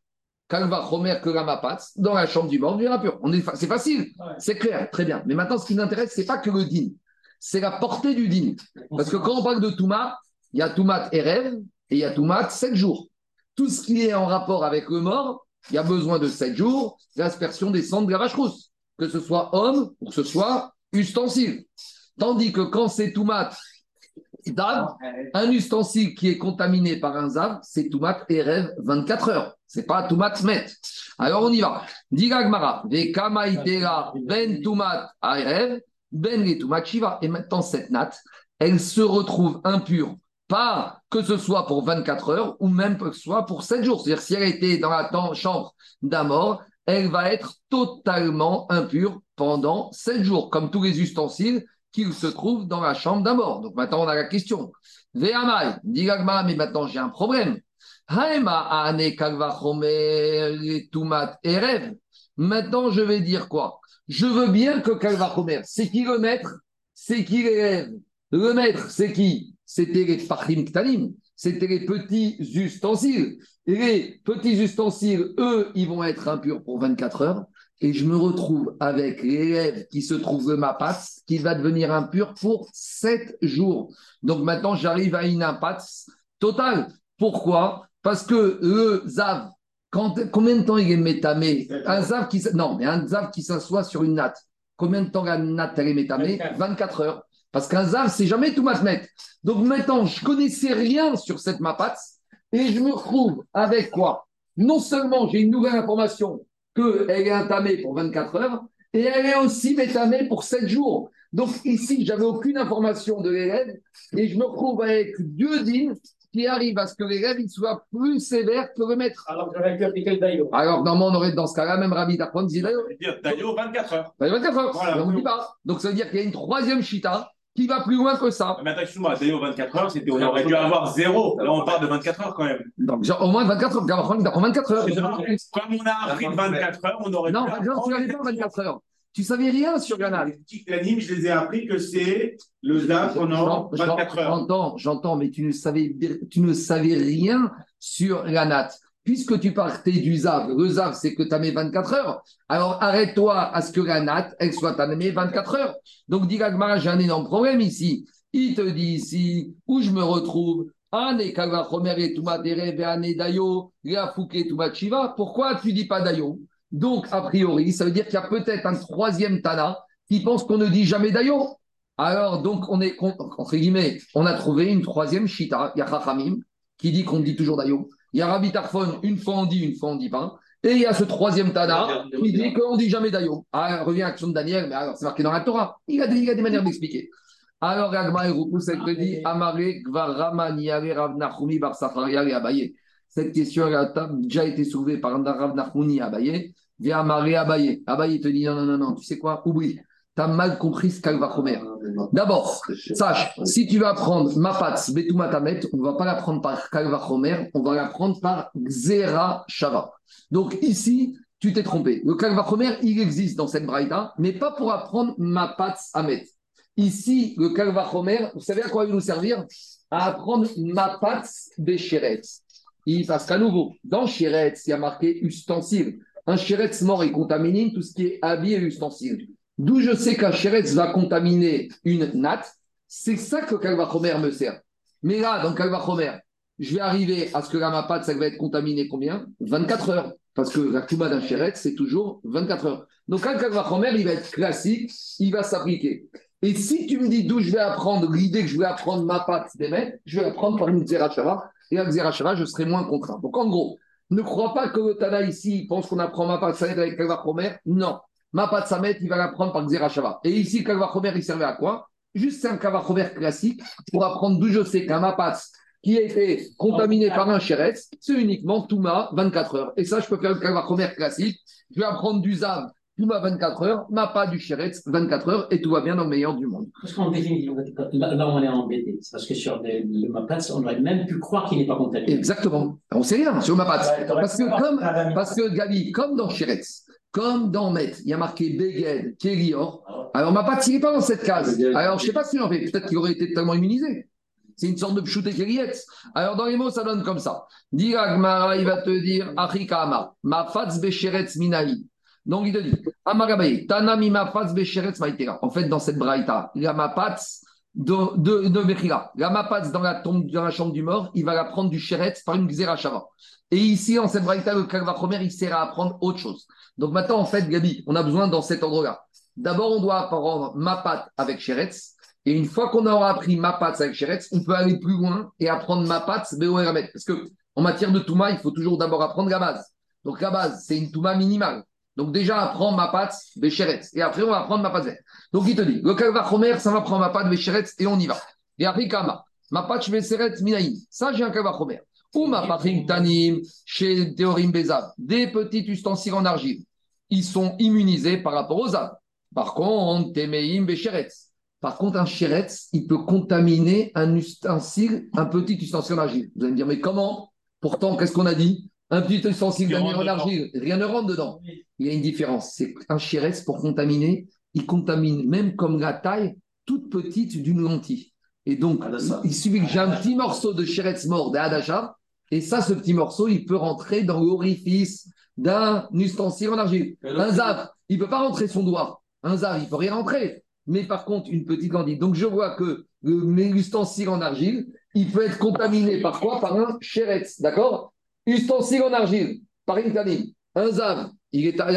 Kalva Romer que la Mapatz, dans la chambre du mort, devient impur. C'est facile. C'est clair. Très bien. Mais maintenant, ce qui nous intéresse, c'est pas que le din. C'est la portée du din. Parce que quand on parle de Touma, il y a Toumat Erev et il y a Toumat 7 jours. Tout ce qui est en rapport avec le mort, il y a besoin de 7 jours d'aspersion des cendres de la vache-rousse, que ce soit homme ou que ce soit ustensile. Tandis que quand c'est Toumat un ustensile qui est contaminé par un Zav, c'est Toumat Erev 24 heures. C'est pas Toumat Met. Alors on y va. Diga Gmara, ben Toumat Erev, ben Shiva. Et maintenant, cette natte, elle se retrouve impure pas que ce soit pour 24 heures ou même que ce soit pour 7 jours. C'est-à-dire, si elle était dans la chambre d'un mort, elle va être totalement impure pendant 7 jours, comme tous les ustensiles qui se trouvent dans la chambre d'un mort. Donc maintenant, on a la question. Ve'amai, dit mais maintenant j'ai un problème. Haema tumat erev. Maintenant, je vais dire quoi? Je veux bien que kalvachomer, c'est qui le maître? C'est qui l'élève Le maître, c'est qui? C'était les fachim ktanim, c'était les petits ustensiles. Et les petits ustensiles, eux, ils vont être impurs pour 24 heures. Et je me retrouve avec l'élève qui se trouve le mapas, qui va devenir impur pour 7 jours. Donc maintenant, j'arrive à une impasse totale. Pourquoi? Parce que le zav, quand, combien de temps il est métamé Un zav qui, non, mais un zav qui s'assoit sur une natte. Combien de temps la natte elle est métamée 24. 24 heures. Parce qu'un zav, c'est jamais tout matmet. Donc maintenant, je connaissais rien sur cette mapatz et je me retrouve avec quoi? Non seulement j'ai une nouvelle information qu'elle est entamée pour 24 heures et elle est aussi métamée pour 7 jours. Donc ici, j'avais aucune information de l'élève et je me retrouve avec deux dînes qui arrivent à ce que l'élève soit plus sévère que le maître. Alors que j'aurais pu appliquer le Daïo. Alors normalement, on aurait dans ce cas-là, même Rabbi Darpon disait Dayo, 24 heures. bah, 24 heures. Voilà, Mais on ne c'est dit pas. Donc ça veut dire qu'il y a une troisième chita qui va plus loin que ça. Mais attends, excuse-moi, Dayo, 24 heures, c'était, on aurait dû avoir zéro. Là, on parle de 24 heures quand même. Donc genre, au moins 24 heures. Apprend 24 heures. Comme on a appris 24 heures, on aurait Non, pu non, tu n'avais pas 24 heures. Tu savais rien sur Granal. Les petits plannings, je les ai appris que c'est le ZAF pendant 24 heures. J'entends, j'entends, mais tu ne savais, tu ne savais rien sur la natte. Puisque tu partais du ZAV, le ZAV, c'est que tu as mis 24 heures. Alors arrête-toi à ce que la natte, elle soit tamée 24 heures. Donc, dit j'ai un énorme problème ici. Il te dit ici où je me retrouve? Pourquoi tu dis pas dayo? Donc, a priori, ça veut dire qu'il y a peut-être un troisième Tana qui pense qu'on ne dit jamais Dayo. Alors, donc, on est, entre guillemets, on a trouvé une troisième Shita. Il y a Chachamim qui dit qu'on dit toujours Dayo. Il y a Rabbi Tarfon, une fois on dit, une fois on dit pas. Et il y a ce troisième Tana qui dit qu'on ne dit jamais Dayo. Ah, revient à l'action de Daniel, mais alors c'est marqué dans la Torah. Il y a des, il y a des manières d'expliquer. Alors, Agma et te dit Amare Gvarama Niare Rav Nachumi Bar Abaye. Cette question a déjà été soulevée par Rav et Abaye. Viens Amare Abaye. Abaye te dit non, non, non, non, tu sais quoi Oublie. Tu as mal compris ce Chomer. D'abord, sache, si tu vas prendre Mapatz Betouma Tamet, on ne va pas la prendre par Kalva Chomer, on va la prendre par Xera Shava. Donc ici, tu t'es trompé. Le Kalva Chomer, il existe dans cette braïta, mais pas pour apprendre Mapatz Amet. Ici, le Kalva Chomer, vous savez à quoi il va nous servir? À apprendre Mapatz Becheretz. Parce qu'à nouveau, dans Cheretz, il y a marqué ustensile. Un Cheretz mort est contaminé, tout ce qui est habit et ustensile. D'où je sais qu'un Cheretz va contaminer une natte, c'est ça que le Kalva Chomer me sert. Mais là, dans le Kalva Chomer, je vais arriver à ce que la Mapat, ça va être contaminé combien? 24 heures. Parce que la Kuba d'un Cheretz, c'est toujours 24 heures. Donc, un Kalva Chomer, il va être classique, il va s'appliquer. Et si tu me dis d'où je vais apprendre l'idée que je vais apprendre ma patte d'émettre, je vais apprendre par une Zerachava. Et Zerachava, je serai moins contraint. Donc en gros, ne crois pas que le Tana ici pense qu'on apprend ma patte Samet avec Kalva Chomer. Non. Ma patte Samet, il va l'apprendre par Zerachava. Et ici, Kalva Chomer, il servait à quoi? Juste un Kalva Chomer classique pour apprendre d'où je sais qu'un Mapat qui a été contaminé par un Cheretz, c'est uniquement Touma 24 heures. Et ça, je peux faire le Kalva Chomer classique. Je vais apprendre du Zav Touma 24 heures, ma pas du Cheretz 24 heures, et tout va bien dans le meilleur du monde. Parce qu'en définitive, là, là, on est embêté. C'est parce que sur le, le Mapatz, on aurait même pu croire qu'il n'est pas contaminé. Exactement. On sait rien sur Mapatz. Ouais, parce, que comme, parce que Gabi, comme dans Cheretz, comme dans Met, il y a marqué Beged, Kerior. Alors Mapatz, il n'est pas dans cette case. Alors je ne sais pas ce qu'il en fait. Peut-être qu'il aurait été totalement immunisé. C'est une sorte de pchouté Kerietz. Alors dans les mots, ça donne comme ça. Diragmara, il va te dire Achikama, Mafatz Becheretz Minaï. Donc il te dit? Amagabaye, Mafatz Becheretz Maïtera. En fait, dans cette braïta, la Mapatz de, de, de Bechira, la Mapatz dans la, tombe, dans la chambre du mort, il va la prendre du Cheretz par une Xerashava. Et ici, dans cette braïta, le Kalvachomer, il sert à apprendre autre chose. Donc maintenant, en fait, Gabi, on a besoin dans cet ordre-là. D'abord, on doit apprendre Mapat avec Cheretz. Et une fois qu'on aura appris Mapat avec Cheretz, on peut aller plus loin et apprendre Mapat Beoeramet. Parce que en matière de Touma, il faut toujours d'abord apprendre la base. Donc la base, c'est une Touma minimale. Donc déjà, apprends Mapat Becheretz. Et après, on va apprendre Mapat Zet. Donc il te dit, le Kalvachomer, ça va prendre Mapat Becheretz et on y va. Et après, Kama, Mapat Becheretz Minaïm. Ça, j'ai un Kalvachomer. Ou Mapatim Tanim, chez Théorim Bezav. Des petits ustensiles en argile. Ils sont immunisés par rapport aux âmes. Par contre, Temeim Becheretz. Par contre, un chéretz, il peut contaminer un ustensile, un petit ustensile en argile. Vous allez me dire, mais comment? Pourtant, qu'est-ce qu'on a dit? Un petit ustensile en argile, rien ne rentre dedans. Il y a une différence. C'est qu'un chéretz, pour contaminer, il contamine même comme la taille toute petite d'une lentille. Et donc, Hadassa. il suffit que j'ai un petit morceau de chéretz mort d'Adacha, et ça, ce petit morceau, il peut rentrer dans l'orifice d'un ustensile en argile. Un zav, il ne peut pas rentrer son doigt. Un zav, il ne peut rien rentrer. Mais par contre, une petite lentille. Donc, je vois que le- mes ustensiles en argile, il peut être contaminé par quoi? Par un chéretz, d'accord? Ustensile en argile, par. Un zav, il est à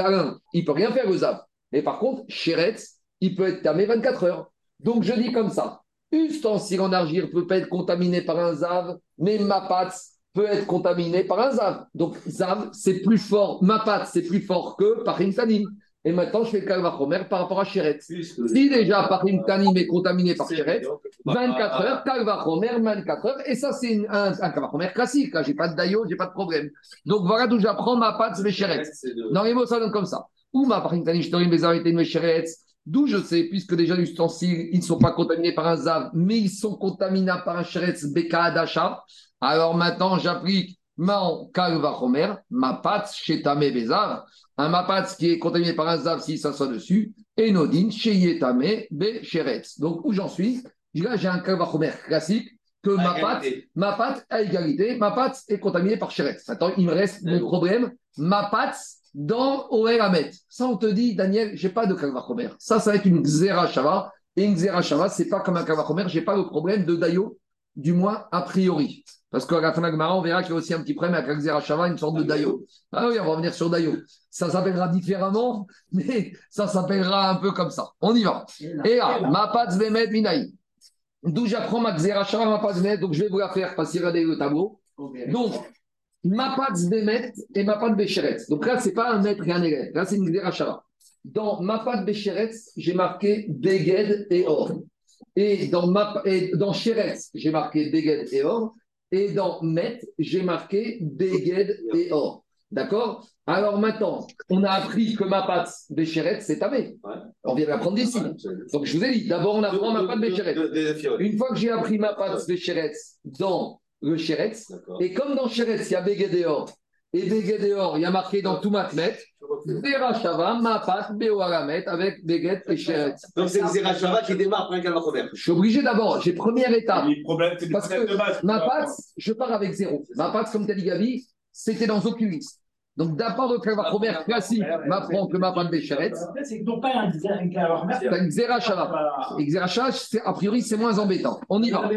il ne peut rien faire le zav. Mais par contre, chéretz, il peut être tamé 24 heures. Donc, je dis comme ça. Ustensile en argile peut pas être contaminé par un zav, mais ma pâte peut être contaminé par un zav. Donc, zav, c'est plus fort. Ma pâte, c'est plus fort que par. Et maintenant, je fais le kalvachomer par rapport à chéretz. Si déjà par une tanine est contaminé par chéretz, 24 heures, Kalvachomer, 24 heures. Et ça, c'est un, un Kalvachomer classique. Je n'ai pas de daïo, je n'ai pas de problème. Donc voilà d'où j'apprends ma pâte, mes chéretz. Dans les mots, ça donne comme ça. Ou ma par une je les arrêtés de mes chéretz. D'où je sais, puisque déjà les ustensiles, ils ne sont pas contaminés par un zav, mais ils sont contaminables par un chéretz beka d'achat. Alors maintenant, j'applique ma kalvachomer, ma pâte chez tamé bezav. Un ma pâte qui est contaminé par un zav s'il s'assoit dessus. Et nodine chez yetame be chéretz. Donc où j'en suis? Là, j'ai un kalvachomer classique que ma pâte, ma pâte à égalité, ma pâte est contaminée par chéretz. Attends, il me reste le problème. Ma pâte dans Oel Hamet. Ça, on te dit, Daniel, j'ai pas de kalvachomer. Ça, ça va être une xéra shava. Et une xéra shava, c'est pas comme un kalvachomer. J'ai pas le problème de dayo du moins a priori. Parce qu'à la fin de la Gemara, on verra qu'il y a aussi un petit problème avec Akzera Shava, une sorte de Dayo. Ah oui, on va revenir sur Dayo. Ça s'appellera différemment, [LAUGHS] mais ça s'appellera un peu comme ça. On y va. Et là, Mapatz Bemet Minaï. D'où j'apprends ma Xera Shava, Mapatz Bemet, donc je vais vous la faire, parce qu'il regardez le tableau. Donc, Mapatz Bemet et Mapat Becheret. Donc là, ce n'est pas un maître et un élève. Là, c'est une Xera Shava. Dans Mapat Becheret, j'ai marqué Beged et Or. Et dans, Map, et dans Sheretz, j'ai marqué Beged et Or. Et dans Met, j'ai marqué Beged et Or. D'accord? Alors maintenant, on a appris que Mapat Becheret, c'est Tamé. On vient d'apprendre d'ici. Donc je vous ai dit, d'abord on apprend Mapat Becheret. Une fois que j'ai appris Mapat Becheret dans le D'accord. et comme dans Sheretz, il y a Beged et Or, et Beged et Or, il y a marqué dans tout Matmet, Berachava, Mapat, Beoaramet, avec Beged et Sheretz. Donc c'est Xera Shava qui démarre après un calvaire. Je suis obligé d'abord, j'ai première étape. Le problème, c'est le Parce que de base. Ma patte, je pars avec zéro. Ma patte, comme t'as dit Gabi, c'était dans aucune liste. Donc d'abord, le clavar première classique m'apprend que ma patte Béchéret, Après, c'est n'ont pas un un clavar mère. c'est une Xera Shava. Et c'est- a priori, c'est moins embêtant. On y va.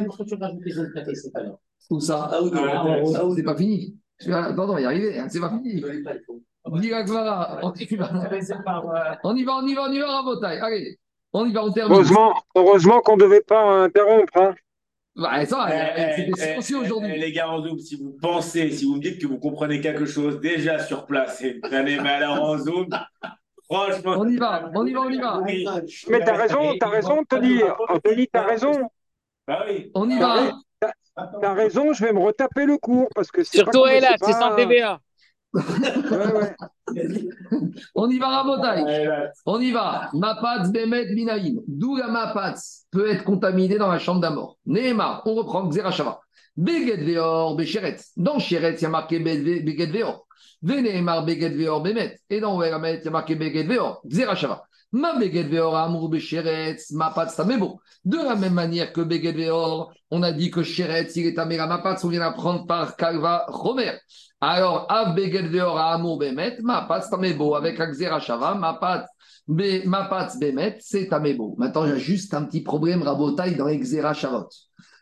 Tout ça, Ah oui, Ah, c'est pas fini. Attends, on va y arriver, hein, c'est pas fini. On y va. C'est par, euh, On y va, on y va, on y va, Rabotai. Allez, on y va, on termine. Heureusement, heureusement qu'on ne devait pas interrompre. Hein. Ouais, ça, Eh, eh, eh, aujourd'hui. eh, Les gars en Zoom, si vous pensez, si vous me dites que vous comprenez quelque chose déjà sur place et prenez mais alors en Zoom, franchement. On y va, on y va, on y va. Oui. Mais t'as raison, t'as raison, Tony. Tony, t'as raison. Bah oui. On y va. T'as raison, je vais me retaper le cours parce que c'est Surtout pas- là, c'est sans TVA. [LAUGHS] Ouais, ouais. On y va, Rabotai. On y va. Mapatz bemet minaïm. D'où la mapatz peut être contaminée dans la chambre d'un mort. Neymar, on reprend Xerashava. Beged veor besheret. Dans Sheret, il y a marqué Beged veor. Veneemar Beged veor bemet. Et dans Weramet, il y a marqué Beged veor. Xerashava. Ma Beged veor amour besheret. Mapatz tamebo. De la même manière que Beged veor, on a dit que Sheret, il est tamé la mapatz, on vient d'apprendre par Kalva Romer. Alors, Av Beged veor amour bemet. Mapatz tamebo. Avec Xerashava, mapatz. Be- Mapatz Bemet, c'est Tamebo. Maintenant, il y a juste un petit problème rabotaille dans Exera Shavot.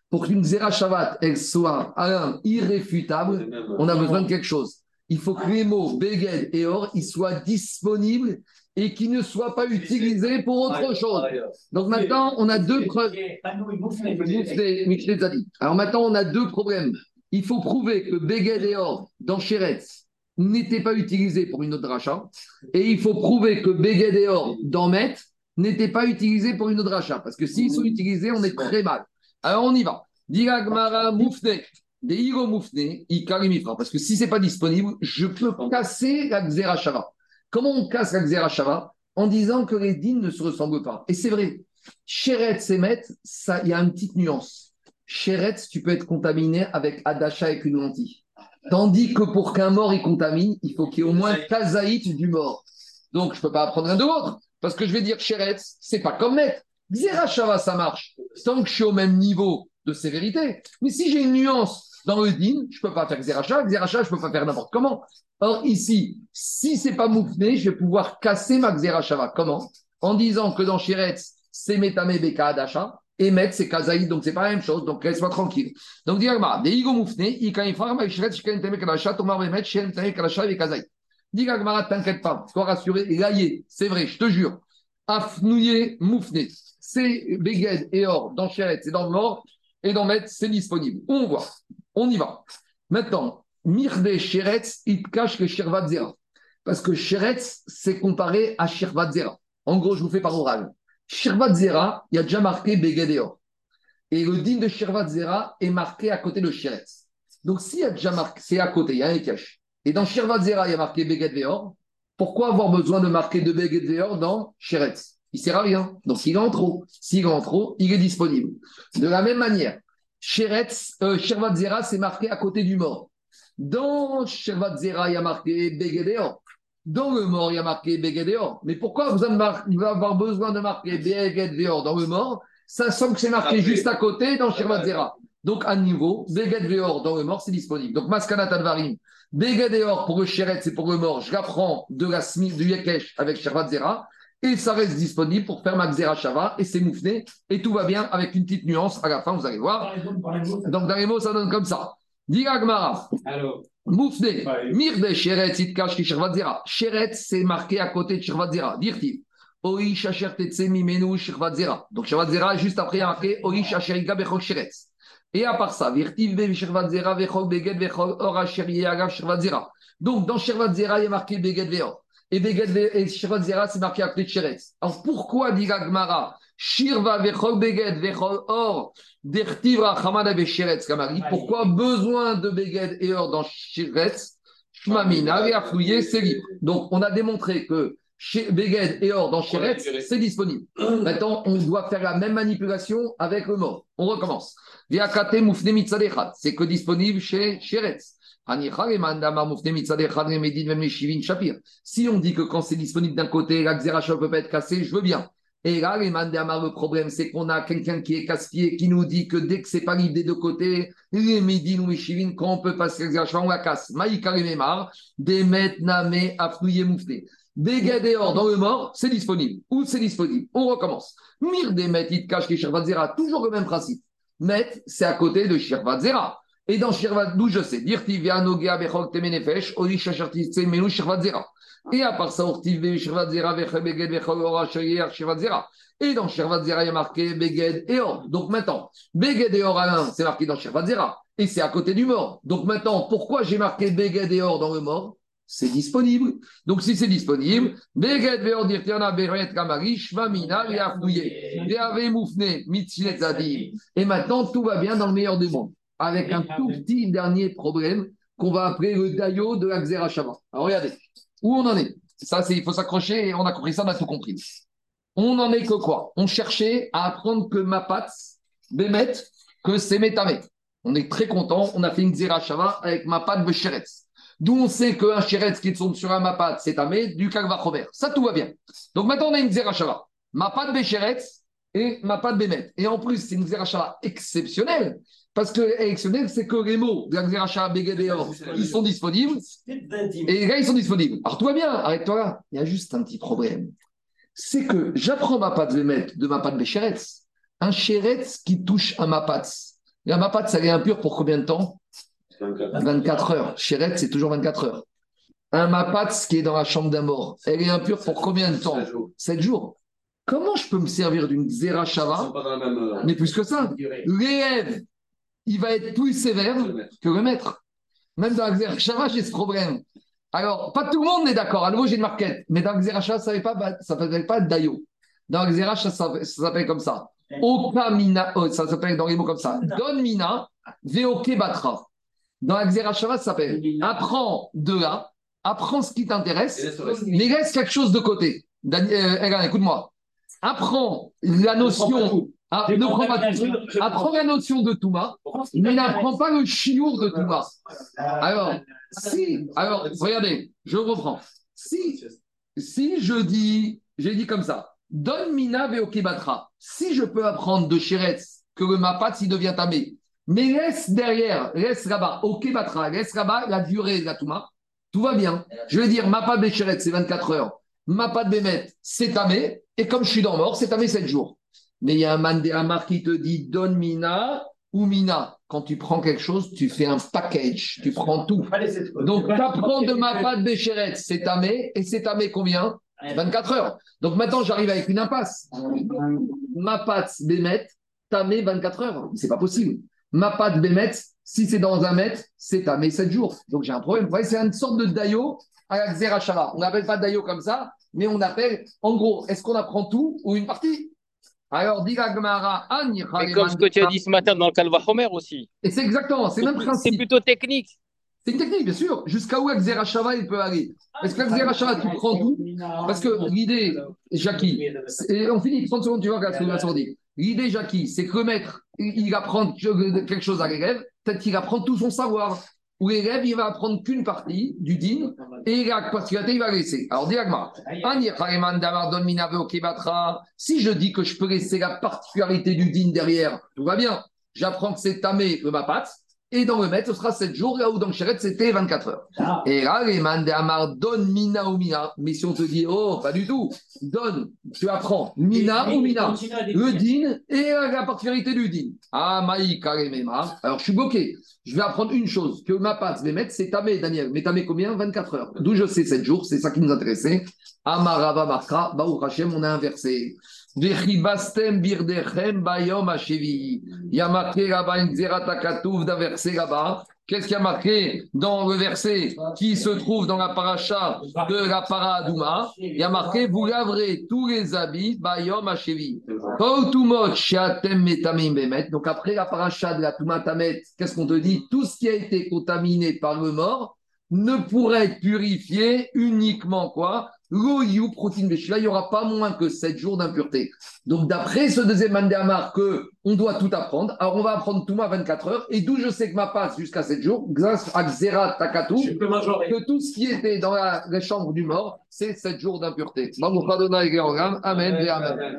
Pour qu'une Xera Shavat, elle soit, irréfutable, on a besoin de quelque chose. Il faut que les mots Beged et Or, ils soient disponibles et qu'ils ne soient pas utilisés pour autre chose. Donc maintenant, on a deux preuves. Alors maintenant, on a deux problèmes. Il faut prouver que Beged et Or, dans Sheretz, n'étaient pas utilisés pour une autre rachat. Et il faut prouver que Beged et Or, dans Met, n'étaient pas utilisés pour une autre rachat. Parce que s'ils sont utilisés, on est très mal. Alors on y va. Diragmara Moufne. Des Hiro Moufne, Ikarimifra. Parce que si ce n'est pas disponible, je peux casser la Xera Shava. Comment on casse la Xera Shava En disant que les dînes ne se ressemblent pas? Et c'est vrai. Sheretz et Met, ça, il y a une petite nuance. Sheretz, tu peux être contaminé avec Adacha avec une lentille. Tandis que pour qu'un mort il contamine, il faut qu'il y ait au moins Kazaït du mort. Donc je ne peux pas apprendre un de l'autre. Parce que je vais dire Sheretz, c'est pas comme Met. Xera Shava, ça marche. Tant que je suis au même niveau de sévérité. Mais si j'ai une nuance dans le din, je peux pas faire Xeracha. Xeracha, je peux pas faire n'importe comment. Or, ici, si c'est pas moufné, je vais pouvoir casser ma Xerashava. Comment? En disant que dans Shiretz, c'est Metame Beka Adasha, et Met, c'est Kazaï, donc c'est pas la même chose, donc laisse-moi tranquille. Donc, Diagma, des Igo moufné, Ikaifar, Ma Shiretz, Shken Teme Kadasha, Tomar Bemet, Shen Teme Kadasha, et Kazaï. Diagma, t'inquiète pas, sois rassuré, Laïe, c'est vrai, je te jure. Afnouye moufné, c'est Beged et Or, dans Shiretz, c'est dans le mort, et dans Met, c'est disponible. On voit, on y va. Maintenant, Mirde Sheretz, il cache le Shirvat Zera. Parce que Sheretz, c'est comparé à Shirvat Zera. En gros, je vous fais par oral. Shirvat Zera, il y a déjà marqué Beged et le din de Shirvat Zera est marqué à côté de Sheretz. Donc, s'il y a déjà marqué, c'est à côté, il y a un cache. Et dans Shirvat Zera, il y a marqué Beged et Or. Pourquoi avoir besoin de marquer de Beged et Or dans Sheretz? Il ne sert à rien. Donc, il est en trop. S'il est en trop, il est disponible. De la même manière, Sheretz, euh, Zera, c'est marqué à côté du mort. Dans Shirvat Zera, il y a marqué Begedéor. Dans le mort, il y a marqué Begedéor. Mais pourquoi vous allez avoir besoin de marquer Begedéor dans le mort? Ça semble que c'est marqué Après. juste à côté dans Shirvat Zera. Donc, à niveau, Begedéor dans le mort, c'est disponible. Donc, Maskanat Advarim, Begedéor pour le Sheretz et pour le mort, je l'apprends de la Smi, du Yekesh avec Shirvat Zera. Et ça reste disponible pour faire ma Shava et c'est moufné et tout va bien avec une petite nuance à la fin, vous allez voir. Donc dans les mots, ça donne comme ça. Diragmara. Moufne, Mirde, Sheret, Itkash, Shirvadzera. Sheret, c'est marqué à côté de Shirvadzera. Dirtiv. Oish, Asher, Tetse, Mimenu, Shirvadzera. Donc Shirvadzera, juste après, il y a marqué Oish, Asheriga, Bechok, Sheret. Et à part ça, Virtiv, Shirvadzera, Bechok, Beged, Bechok, Or, Asheri, Agav, Shirvadzera. Donc dans Shirvadzera, il y a marqué Beged, Veor. Et Beged, et Shirvadzera, c'est marqué de Sheret. Alors pourquoi, dit Gmara, Shirva, Bechok, Beged, Bechok, Or, Dertiv, Rachamad, Ave, Sheret, Kamari. Pourquoi besoin de Beged et Or dans Sheret Shmamina, et Afouye, c'est libre. Donc on a démontré que chez Beged et Or dans Sheret, c'est disponible. [CLEARS THROAT] Maintenant, on doit faire la même manipulation avec le mort. On recommence. Viakate Moufne Mitzadechat, c'est que disponible chez Sheret. Si on dit que quand c'est disponible d'un côté, la xéracha peut pas être cassée, je veux bien. Et là, les mandamar, le problème, c'est qu'on a quelqu'un qui est casse-pied, qui nous dit que dès que c'est pas libre des deux côtés, les médines ou les chivines, quand on peut passer xéracha, on la casse. Maïka les mémar, des name, affouillé, moufté. Des dehors dans le mort, c'est disponible. Où c'est disponible On recommence. Mir des met, it cache, Shirvat toujours le même principe. Met, c'est à côté de Shirvat Zera. Et dans Shirvat, d'où je sais, Dirti via Nogia Bechok Temenefesh, Orisha Shartitse Menu Shirvat Zera. Et à part ça, Ortiv Shirvat Zera, Vechebeged, Bechok Ora Shirvat Zera. Et dans Shirvat Zera, il y a marqué Beged et Or. Donc maintenant, Beged et Or à l'un, c'est marqué dans Shirvat Zera. Et c'est à côté du mort. Donc maintenant, pourquoi j'ai marqué Beged et Or dans le mort? C'est disponible. Donc, si c'est disponible. Et maintenant, tout va bien dans le meilleur des mondes. Avec un tout petit dernier problème qu'on va appeler le Dayo de la Xerashava. Alors, regardez, où on en est? Ça, c'est, il faut s'accrocher et on a compris ça, on a tout compris. On en est que quoi? On cherchait à apprendre que ma patte, Bémet, que c'est Métamé. On est très content, on a fait une Xerashava avec ma patte Becheretz. D'où on sait qu'un chéretz qui tombe sur un mapat, c'est tamé, du kalvachomer. Ça, tout va bien. Donc maintenant, on a une zerachava. Mapat béchéretz et mapat bémet. Et en plus, c'est une zerachava exceptionnelle. Parce que exceptionnelle, c'est que les mots de la zerachava bégédéor, ils sont disponibles. Et là, ils sont disponibles. Alors, va bien, arrête-toi là. Il y a juste un petit problème. C'est que j'apprends mapat bémet de mapat béchéretz. Un chéretz qui touche un mapat. La mapat, ça est impur pour combien de temps? 24 heures. Chéret, c'est toujours 24 heures. Un mapatz qui est dans la chambre d'un mort, elle est impure pour combien de temps? 7 jours. Comment je peux me servir d'une Zera Shava Mais plus que ça. L'élève, il va être plus sévère que le maître. Même dans Shava, j'ai ce problème. Alors, pas tout le monde est d'accord. À nouveau, j'ai une marquette. Mais dans Shava, ça ne s'appelle pas Dayo. Dans la Zera ça, s'appelle comme ça. Okamina, oh, ça s'appelle dans les mots comme ça. Don Mina, Veoke Batra. Dans la Xerashava, ça s'appelle apprends de là, apprends ce qui t'intéresse, mais laisse quelque chose de côté. Euh, écoute-moi. Apprends la notion. Ah, ne prends pas Apprends la notion de Touma, mais n'apprends pas le chiour de Touma. Alors, si, alors, regardez, je reprends. Si, si je dis, j'ai dit comme ça, donne Mina Veokebatra. Si je peux apprendre de Sheretz que le Mapat, s'il devient tamé, mais laisse derrière, laisse là-bas, au Kebatra, laisse là-bas la durée de la Touma. Tout va bien. Je vais dire, ma pas Bécheret, c'est 24 heures. Ma pas de Bémet, c'est tamé. Et comme je suis dans mort, c'est tamé 7 jours. Mais il y a un Mandéamar qui te dit, donne Mina ou Mina. Quand tu prends quelque chose, tu fais un package. Tu prends tout. Donc, tu apprends de ma pas de Bécheret, c'est tamé. Et c'est tamé combien 24 heures. Donc maintenant, j'arrive avec une impasse. Ma patte Bémet, tamé 24 heures. C'est pas possible. Ma patte Bémet, si c'est dans un mètre, c'est mes 7 jours. Donc j'ai un problème. Vous voyez, c'est une sorte de dayo à la Xerashara. On n'appelle pas dayo comme ça, mais on appelle, en gros, est-ce qu'on apprend tout ou une partie alors, dit Gmara, Mais comme ce que tu as dit ce matin dans le Calva Homer aussi. Et c'est exactement, c'est le même principe. C'est plutôt technique. C'est une technique, bien sûr. Jusqu'à où Xerashava il peut aller? Est-ce que Xerashava, tu prends tout? Parce que l'idée, Jackie, et on finit 30 secondes, tu vois, ce que va dire. L'idée, Jackie, c'est que le maître, il apprend quelque chose à l'élève, peut-être qu'il apprend tout son savoir. Ou l'élève, il va apprendre qu'une partie du din, et la particularité, il va laisser. Alors, diagma. Si je dis que je peux laisser la particularité du din derrière, tout va bien. J'apprends que c'est tamé le mapat, Et dans le maître, ce sera 7 jours, là où dans le chéret, c'était 24 heures. Ah, Et là, les man de Amar donne Mina ou Mina. Mais si on te dit, oh, pas du tout, donne, tu apprends Mina ou Mina. Le din et la particularité du din. Ah, Maï. Alors, je suis bloqué. Je vais apprendre une chose que ma passe vais mettre, c'est Tamé, Daniel. Mais Tamé combien? 24 heures. D'où je sais 7 jours, c'est ça qui nous intéressait. Amarava Markra, Baou on a inversé. Il y a marqué là-bas une Xeratakatouf d'un verset là-bas. Qu'est-ce qu'il y a marqué dans le verset qui se trouve dans la paracha de la paradouma? Il y a marqué Vous laverez tous les habits, bayom bemet. Donc après la paracha de la Toumatamet, qu'est-ce qu'on te dit? Tout ce qui a été contaminé par le mort ne pourrait être purifié uniquement quoi? L'oyou protéine Là, il n'y aura pas moins que 7 jours d'impureté. Donc, d'après ce deuxième mandamar que on doit tout apprendre, alors on va apprendre tout à 24 heures, et d'où je sais que ma passe jusqu'à 7 jours, grâce à Xera majorer. que tout ce qui était dans la, la chambre du mort, c'est 7 jours d'impureté. Amen. Amen.